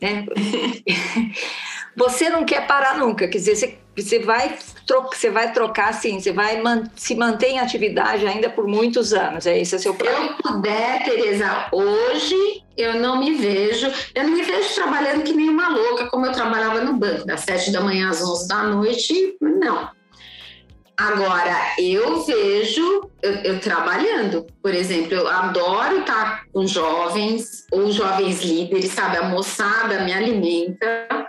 Né? você não quer parar nunca, quer dizer, você, você, vai, você vai trocar assim, você vai man, se manter em atividade ainda por muitos anos, é esse é seu plano. Se eu puder, Tereza, hoje eu não me vejo, eu não me vejo trabalhando que nem uma louca, como eu trabalhava no banco, das sete da manhã às onze da noite, não. Agora, eu vejo eu, eu, trabalhando, por exemplo, eu adoro estar com jovens ou jovens líderes, sabe? A moçada me alimenta,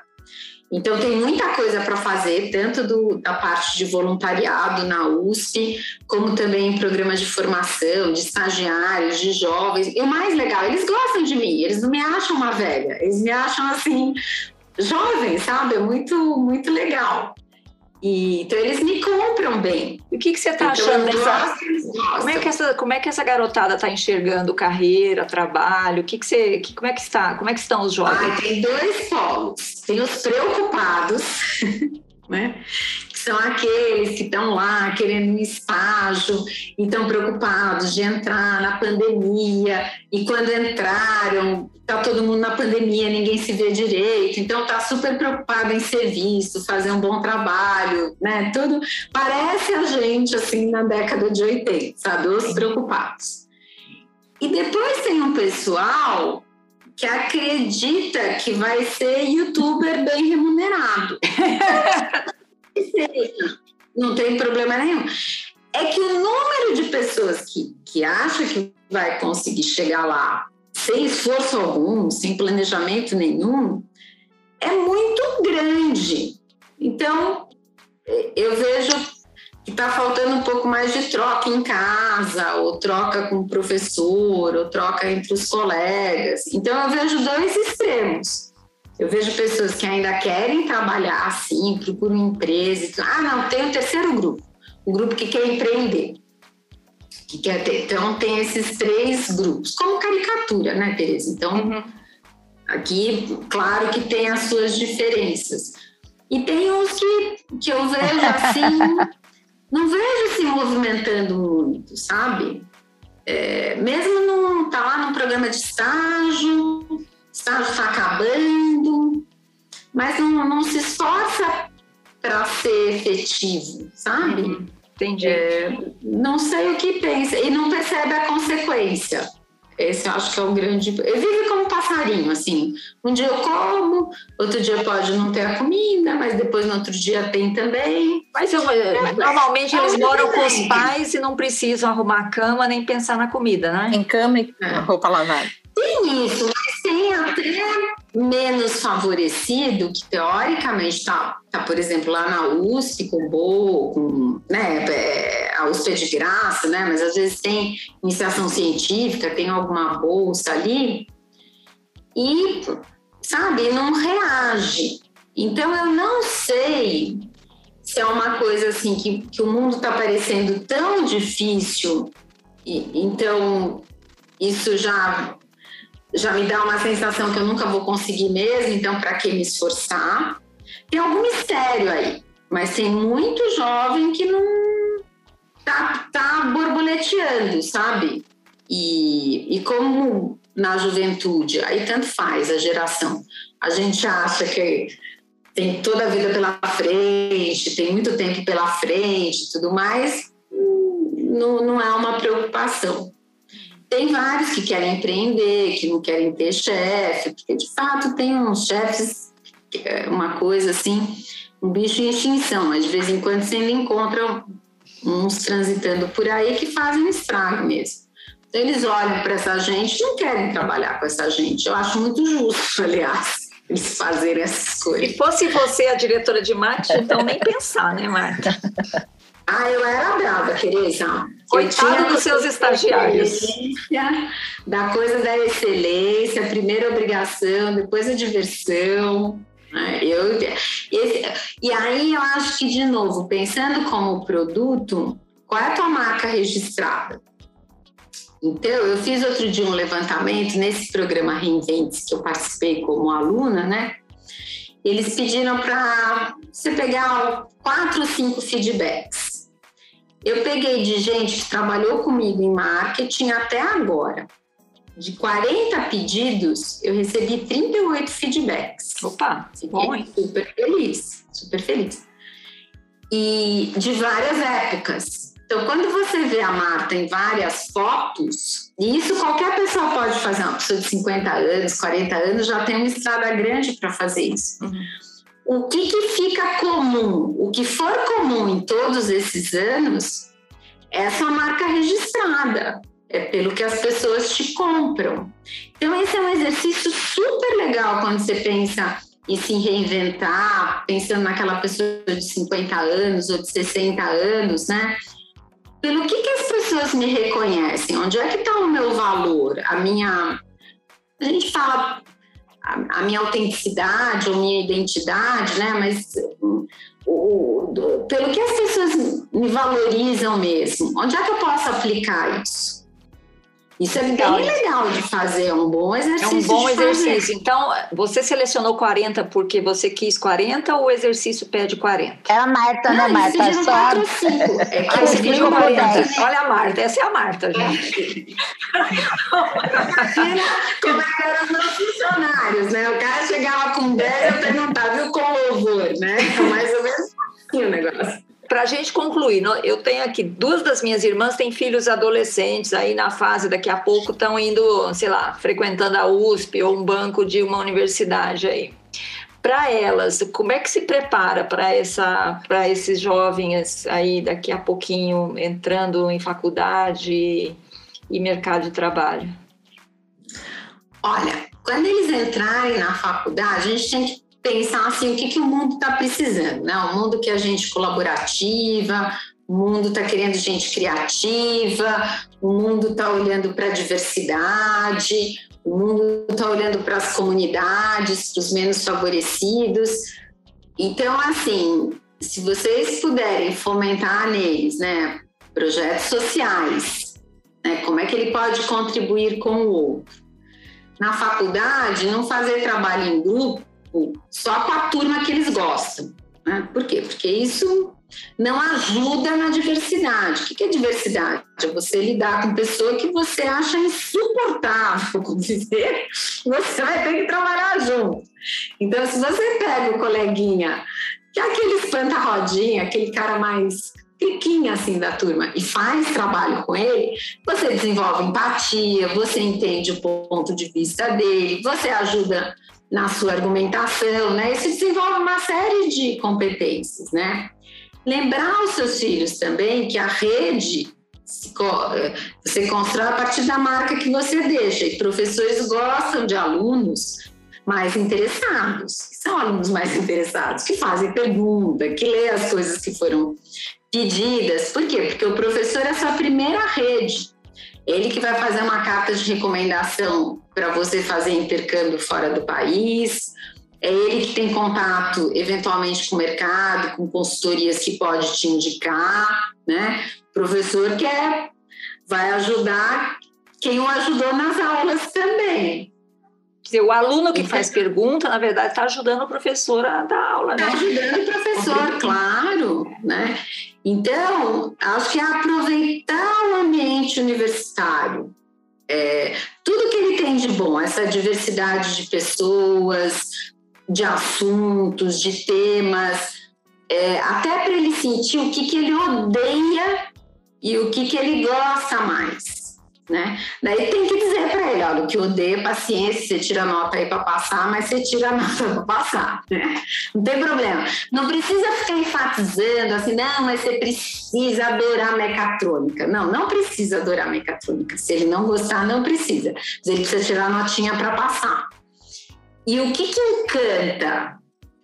então, tem muita coisa para fazer, tanto do, da parte de voluntariado na USP, como também em programas de formação, de estagiários, de jovens. E o mais legal, eles gostam de mim, eles não me acham uma velha, eles me acham assim, jovem, sabe? É muito, muito legal. E, então eles me compram bem. E o que, que você está então, achando dessa? Como é que essa, como é que essa garotada está enxergando carreira, trabalho? O que, que você, que, como é que está? Como é que estão os jovens? Ah, tem dois polos. Tem os preocupados, né? São aqueles que estão lá querendo um estágio e estão preocupados de entrar na pandemia e quando entraram está todo mundo na pandemia, ninguém se vê direito, então está super preocupado em ser visto, fazer um bom trabalho, né? Tudo parece a gente assim na década de 80, sabe? Os preocupados. E depois tem um pessoal que acredita que vai ser youtuber bem remunerado. não tem problema nenhum. É que o número de pessoas que, que acha que vai conseguir chegar lá sem esforço algum, sem planejamento nenhum, é muito grande. Então, eu vejo que está faltando um pouco mais de troca em casa, ou troca com o professor, ou troca entre os colegas. Então, eu vejo dois extremos. Eu vejo pessoas que ainda querem trabalhar assim, procuram empresa. Ah, não, tem o terceiro grupo, o grupo que quer empreender. Que quer ter. Então, tem esses três grupos, como caricatura, né, Tereza? Então, uhum. aqui, claro que tem as suas diferenças. E tem uns que, que eu vejo assim, não vejo se movimentando muito, sabe? É, mesmo não tá lá num programa de estágio, estágio está acabando, mas não, não se esforça para ser efetivo, sabe? Uhum. Entendi. É, não sei o que pensa e não percebe a consequência. Esse eu acho que é o grande. Eu vivo como passarinho, assim. Um dia eu como, outro dia pode não ter a comida, mas depois no outro dia tem também. Mas eu, é, normalmente eles moram com os pais e não precisam arrumar a cama nem pensar na comida, né? Em cama e é. roupa lavada. Tem isso, menos favorecido, que teoricamente está, tá, por exemplo, lá na USP com Bo, com, né, é, a USP é de graça, né, mas às vezes tem iniciação científica, tem alguma bolsa ali, e, sabe, não reage. Então, eu não sei se é uma coisa assim que, que o mundo está parecendo tão difícil, e, então isso já já me dá uma sensação que eu nunca vou conseguir mesmo, então para que me esforçar? Tem algum mistério aí, mas tem muito jovem que não tá, tá borboleteando, sabe? E, e como na juventude, aí tanto faz a geração. A gente acha que tem toda a vida pela frente, tem muito tempo pela frente tudo mais, hum, não, não é uma preocupação. Tem vários que querem empreender, que não querem ter chefe, porque de fato tem uns chefes, é uma coisa assim, um bicho em extinção, mas de vez em quando você ainda encontra uns transitando por aí que fazem estrago mesmo. Então, eles olham para essa gente não querem trabalhar com essa gente. Eu acho muito justo, aliás, eles fazerem essas coisas. Se fosse você a diretora de marketing, então nem pensar, né, Marta? Ah, eu era brava, Tereza. Coitado dos seus estagiários. Da coisa da excelência, primeira obrigação, depois a diversão. Né? Eu, esse, e aí eu acho que, de novo, pensando como produto, qual é a tua marca registrada? Então, eu fiz outro dia um levantamento nesse programa Reinventes, que eu participei como aluna, né? eles pediram para você pegar quatro ou cinco feedbacks. Eu peguei de gente que trabalhou comigo em marketing até agora. De 40 pedidos, eu recebi 38 feedbacks. Opa, Fiquei bom, hein? super feliz, super feliz. E de várias épocas. Então, quando você vê a Marta em várias fotos, e isso qualquer pessoa pode fazer, uma pessoa de 50 anos, 40 anos, já tem uma estrada grande para fazer isso. Uhum. O que, que fica comum? O que for comum em todos esses anos é essa marca registrada, é pelo que as pessoas te compram. Então, esse é um exercício super legal quando você pensa em se reinventar, pensando naquela pessoa de 50 anos ou de 60 anos, né? pelo que, que as pessoas me reconhecem? Onde é que está o meu valor? A minha. A gente fala a, minha autenticidade ou minha identidade, né? Mas o, o, pelo que as pessoas me valorizam mesmo? Onde é que eu posso aplicar isso? Isso é bem legal de fazer, é um bom exercício. É um bom exercício. Então, você selecionou 40 porque você quis 40 ou o exercício pede 40? É a Marta, né, Marta? Só... 4 ou 5. É você pediu 40. Olha a Marta, essa é a Marta, gente. Como é que eram os meus funcionários, né? O cara chegava com 10 e perguntava, viu, com louvor, né? Então, mais ou menos assim o negócio para a gente concluir, eu tenho aqui duas das minhas irmãs têm filhos adolescentes aí na fase daqui a pouco estão indo, sei lá, frequentando a USP ou um banco de uma universidade aí. Para elas, como é que se prepara para essa para esses jovens aí daqui a pouquinho entrando em faculdade e mercado de trabalho? Olha, quando eles entrarem na faculdade, a gente tem que pensar assim o que, que o mundo está precisando, né? Um mundo que a gente colaborativa, o mundo está querendo gente criativa, o mundo está olhando para a diversidade, o mundo está olhando para as comunidades, para os menos favorecidos. Então, assim, se vocês puderem fomentar neles, né, projetos sociais, né, como é que ele pode contribuir com o outro? Na faculdade, não fazer trabalho em grupo só com a turma que eles gostam. Né? Por quê? Porque isso não ajuda na diversidade. O que é diversidade? É você lidar com pessoa que você acha insuportável conviver, você vai ter que trabalhar junto. Então, se você pega o coleguinha, que é aquele espanta-rodinha, aquele cara mais piquinha assim da turma e faz trabalho com ele, você desenvolve empatia, você entende o ponto de vista dele, você ajuda na sua argumentação, né? Se desenvolve uma série de competências, né? Lembrar os seus filhos também que a rede você constrói a partir da marca que você deixa. E professores gostam de alunos mais interessados, são alunos mais interessados, que fazem pergunta, que lê as coisas que foram pedidas. Por quê? Porque o professor é a sua primeira rede. Ele que vai fazer uma carta de recomendação para você fazer intercâmbio fora do país. É ele que tem contato, eventualmente, com o mercado, com consultorias que pode te indicar, né? O professor que é, vai ajudar quem o ajudou nas aulas também. o aluno que faz pergunta, na verdade, está ajudando o professor a dar aula, né? Está ajudando o professor, claro, né? Então, acho que é aproveitar o ambiente universitário, é, tudo que ele tem de bom, essa diversidade de pessoas, de assuntos, de temas, é, até para ele sentir o que, que ele odeia e o que, que ele gosta mais né? Daí tem que dizer para ele, olha, o que odeia é paciência, você tira nota aí para passar, mas você tira nota para passar, né? Não tem problema. Não precisa ficar enfatizando assim, não, mas você precisa adorar mecatrônica. Não, não precisa adorar mecatrônica. Se ele não gostar, não precisa. Mas ele precisa tirar notinha para passar. E o que que encanta,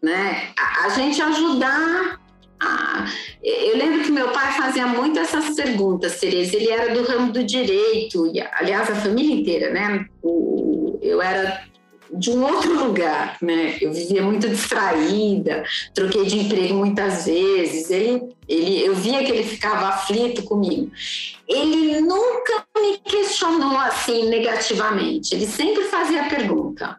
né? A, a gente ajudar ah, eu lembro que meu pai fazia muito essas perguntas, Tereza. Ele era do ramo do direito, e, aliás, a família inteira, né? O, eu era de um outro lugar, né? Eu vivia muito distraída, troquei de emprego muitas vezes. Ele, ele, eu via que ele ficava aflito comigo. Ele nunca me questionou assim negativamente. Ele sempre fazia a pergunta: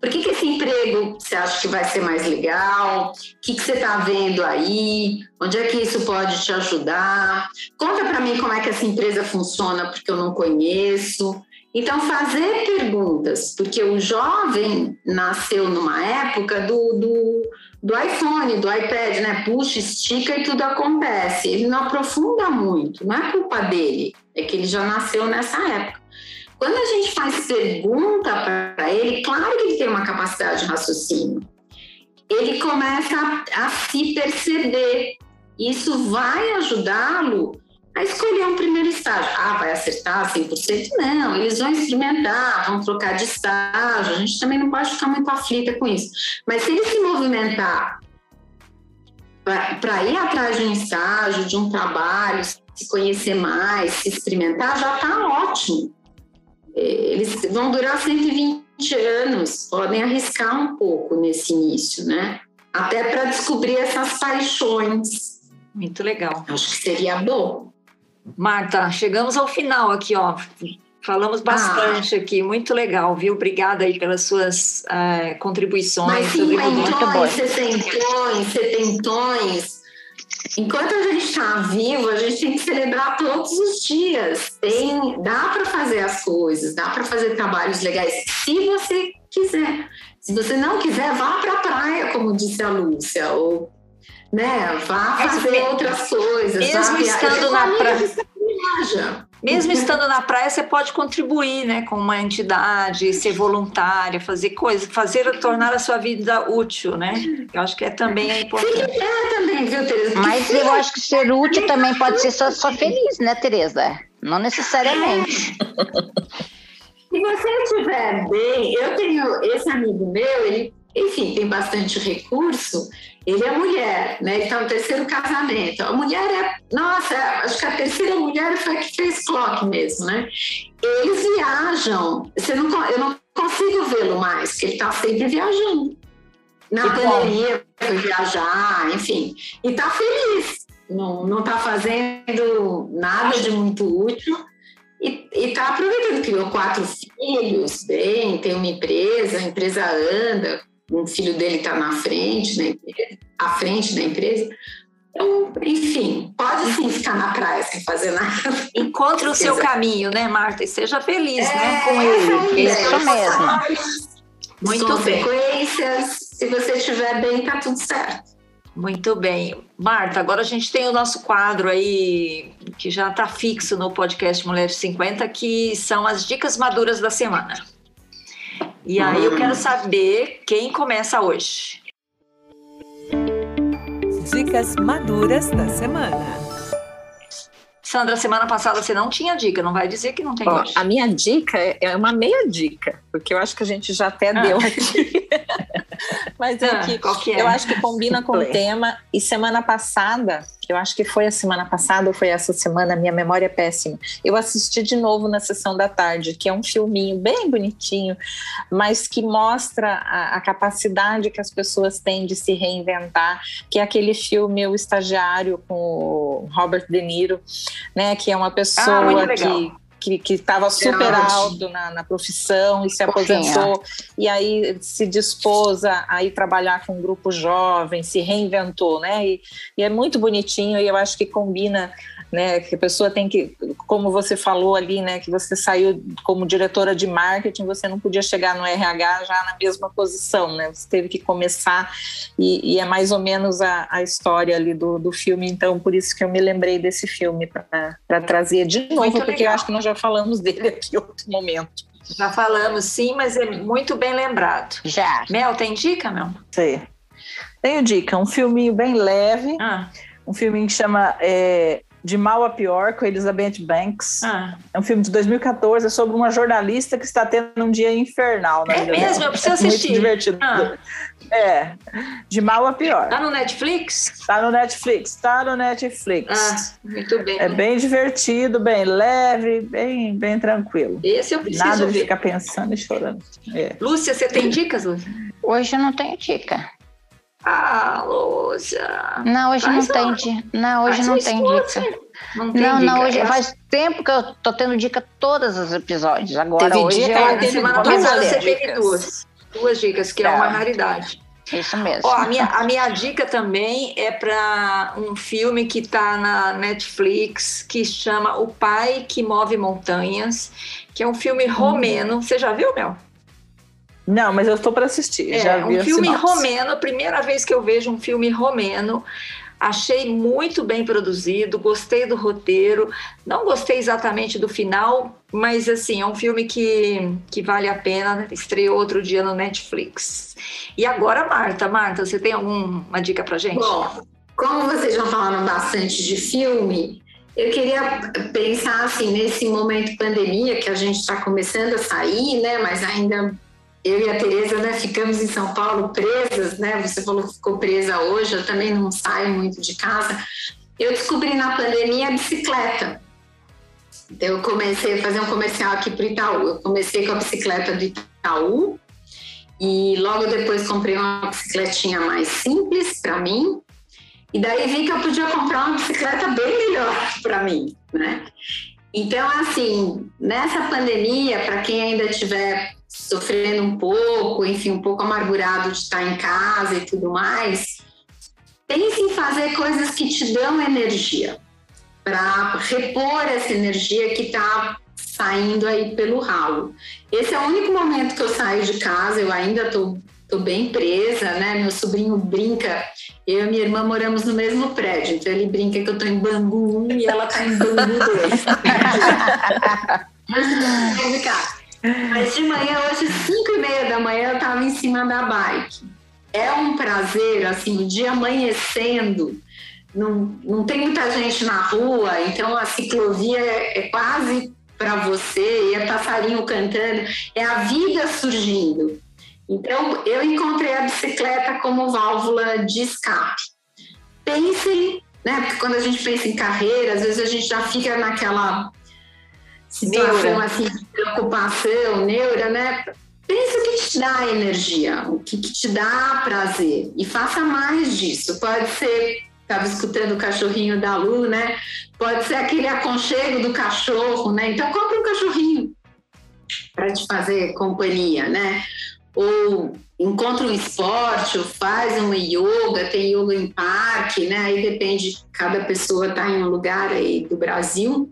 Por que, que esse emprego você acha que vai ser mais legal? O que, que você está vendo aí? Onde é que isso pode te ajudar? Conta para mim como é que essa empresa funciona, porque eu não conheço. Então, fazer perguntas, porque o jovem nasceu numa época do, do, do iPhone, do iPad, né? Puxa, estica e tudo acontece. Ele não aprofunda muito, não é culpa dele, é que ele já nasceu nessa época. Quando a gente faz pergunta para ele, claro que ele tem uma capacidade de raciocínio. Ele começa a, a se perceber. Isso vai ajudá-lo a escolher um primeiro estágio. Ah, vai acertar 100%? Não, eles vão experimentar, vão trocar de estágio. A gente também não pode ficar muito aflita com isso. Mas se ele se movimentar para ir atrás de um estágio, de um trabalho, se conhecer mais, se experimentar, já está ótimo. Eles vão durar 120 anos, podem arriscar um pouco nesse início, né? Até para descobrir essas paixões. Muito legal. Acho que seria bom. Marta, chegamos ao final aqui, ó. Falamos bastante ah. aqui, muito legal, viu? Obrigada aí pelas suas uh, contribuições. Mas cinquentões, setentões, setentões, Enquanto a gente está vivo, a gente tem que celebrar todos os dias. Tem, dá para fazer as coisas, dá para fazer trabalhos legais, se você quiser. Se você não quiser, vá para a praia, como disse a Lúcia, ou né, vá fazer é, outras coisas. Mesmo estando na praia. Mesmo estando na praia, você pode contribuir, né, com uma entidade, ser voluntária, fazer coisas, fazer tornar a sua vida útil, né? Eu acho que é também importante. É também, viu, Tereza? Mas eu acho que ser útil também pode ser só, só feliz, né, Tereza? Não necessariamente. Se você estiver bem, eu tenho esse amigo meu, ele, enfim, tem bastante recurso, ele é mulher, né? Ele está no terceiro casamento. A mulher é, nossa, acho que a terceira mulher foi a que fez clock mesmo, né? Eles viajam. Você não, eu não consigo vê-lo mais, porque ele está sempre viajando. Na pandemia foi viajar, enfim. E está feliz. Não está fazendo nada de muito útil. E está aproveitando, criou quatro filhos, bem, tem uma empresa, a empresa anda, um filho dele está na frente, né, à frente da empresa. Então, enfim, pode sim ficar na praia sem fazer nada. Encontre o seu caminho, né, Marta? E seja feliz é, né, com ele. É isso mesmo. Muito consequências. Bem. Se você estiver bem, tá tudo certo. Muito bem. Marta, agora a gente tem o nosso quadro aí, que já está fixo no podcast Mulheres 50, que são as dicas maduras da semana. E aí eu quero saber quem começa hoje. Dicas maduras da semana. Sandra, semana passada você não tinha dica, não vai dizer que não tem Ó, hoje. A minha dica é, é uma meia dica, porque eu acho que a gente já até ah. deu aqui. Mas é ah, que, que é? eu acho que combina com o tema. E semana passada, eu acho que foi a semana passada ou foi essa semana, minha memória é péssima. Eu assisti de novo na sessão da tarde, que é um filminho bem bonitinho, mas que mostra a, a capacidade que as pessoas têm de se reinventar, que é aquele filme O Estagiário com o Robert De Niro, né? Que é uma pessoa ah, que que estava super alto na, na, profissão e se aposentou e aí se dispôs a, a, ir trabalhar com um grupo jovem, se reinventou, né? E, e, é muito bonitinho e eu acho que combina né? Que a pessoa tem que, como você falou ali, né? Que você saiu como diretora de marketing, você não podia chegar no RH já na mesma posição, né? Você teve que começar e, e é mais ou menos a, a história ali do, do filme. Então, por isso que eu me lembrei desse filme para trazer de novo, muito porque legal. eu acho que nós já falamos dele aqui em outro momento. Já falamos, sim, mas é muito bem lembrado. Já. Mel, tem dica, Mel? Sim. Tenho dica, um filminho bem leve, ah. um filminho que chama é, de Mal a Pior, com Elizabeth Banks. Ah. É um filme de 2014, é sobre uma jornalista que está tendo um dia infernal. Na é vida mesmo? Dela. Eu preciso assistir. Muito divertido. Ah. É, de mal a pior. Tá no Netflix? Tá no Netflix, tá no Netflix. Ah, muito bem. É bem divertido, bem leve, bem, bem tranquilo. Esse eu preciso Nada ver. de ficar pensando e chorando. É. Lúcia, você tem dicas, Lúcia? Hoje eu não tenho dica. Ah, Lúcia. Não, hoje não tem dica. Não, hoje não tem dica. Não, tem não, dica. não, hoje faz tempo que eu tô tendo dica todos os episódios. Agora, teve hoje dica, eu, semana passada você teve duas. Duas dicas, que é uma raridade. Isso mesmo. Ó, a, minha, a minha dica também é para um filme que está na Netflix que chama O Pai que Move Montanhas, que é um filme romeno. Você já viu, Mel? Não, mas eu estou para assistir. É, já vi um filme sinopse. romeno, primeira vez que eu vejo um filme romeno. Achei muito bem produzido, gostei do roteiro. Não gostei exatamente do final, mas assim, é um filme que, que vale a pena. Estreou outro dia no Netflix. E agora, Marta, Marta, você tem alguma dica pra gente? Bom, como vocês já falaram bastante de filme, eu queria pensar assim, nesse momento pandemia que a gente está começando a sair, né? Mas ainda eu e a Tereza, né, ficamos em São Paulo presas, né? Você falou que ficou presa hoje, eu também não saio muito de casa. Eu descobri na pandemia a bicicleta. Então, eu comecei a fazer um comercial aqui para o Itaú. Eu comecei com a bicicleta do Itaú e logo depois comprei uma bicicletinha mais simples para mim. E daí vi que eu podia comprar uma bicicleta bem melhor para mim, né? Então, assim, nessa pandemia, para quem ainda tiver sofrendo um pouco, enfim, um pouco amargurado de estar em casa e tudo mais, pense em fazer coisas que te dão energia, para repor essa energia que está saindo aí pelo ralo. Esse é o único momento que eu saio de casa, eu ainda estou tô, bem presa, né? Meu sobrinho brinca, eu e minha irmã moramos no mesmo prédio, então ele brinca que eu estou em Bangu 1 e ela está em Bangu 2. Mas, de manhã, hoje, 5 e meia da manhã, eu estava em cima da bike. É um prazer, assim, o dia amanhecendo, não, não tem muita gente na rua, então a ciclovia é, é quase para você, e é passarinho cantando, é a vida surgindo. Então, eu encontrei a bicicleta como válvula de escape. Pensem, né? Porque quando a gente pensa em carreira, às vezes a gente já fica naquela situação assim, de preocupação, neura, né? Pensa o que te dá energia, o que, que te dá prazer e faça mais disso. Pode ser, estava escutando o cachorrinho da Lu, né? Pode ser aquele aconchego do cachorro, né? Então compra um cachorrinho para te fazer companhia, né? Ou encontra um esporte, ou faz um yoga, tem yoga em parque, né? Aí depende, cada pessoa está em um lugar aí do Brasil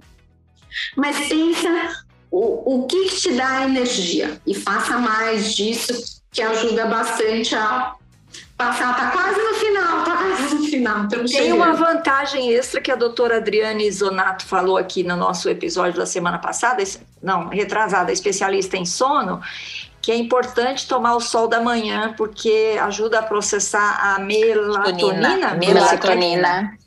mas pensa o, o que, que te dá energia e faça mais disso, que ajuda bastante a passar, tá quase no final, tá quase no final. Tem chegando. uma vantagem extra que a doutora Adriane Zonato falou aqui no nosso episódio da semana passada, não, retrasada, especialista em sono, que é importante tomar o sol da manhã, porque ajuda a processar a melatonina. Melatonina. Melatonina,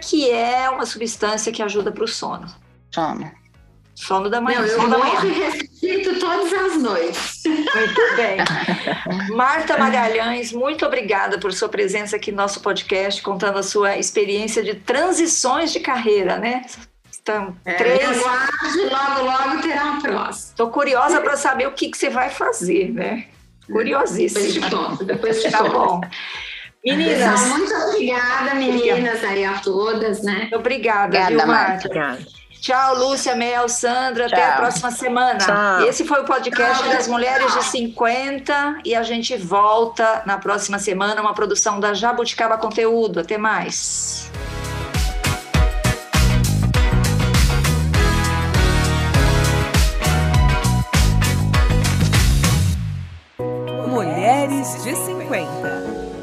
que é uma substância que ajuda para o sono. Sono. Sono da manhã. Não, eu da manhã. respeito todas as noites. Muito bem. Marta Magalhães, muito obrigada por sua presença aqui no nosso podcast, contando a sua experiência de transições de carreira, né? Estão é, três. Aguarde, logo, logo terá um próximo. Estou curiosa para saber o que, que você vai fazer, né? Curiosíssima. Depois te conto, depois te tá bom. Meninas. muito obrigada, meninas, aí a todas, né? Obrigada, obrigada viu, Marta? Obrigada. Tchau, Lúcia, Mel, Sandra. Tchau. Até a próxima semana. Tchau. Esse foi o podcast Tchau. das Mulheres de 50 e a gente volta na próxima semana, uma produção da Jabuticaba Conteúdo. Até mais. Mulheres de 50.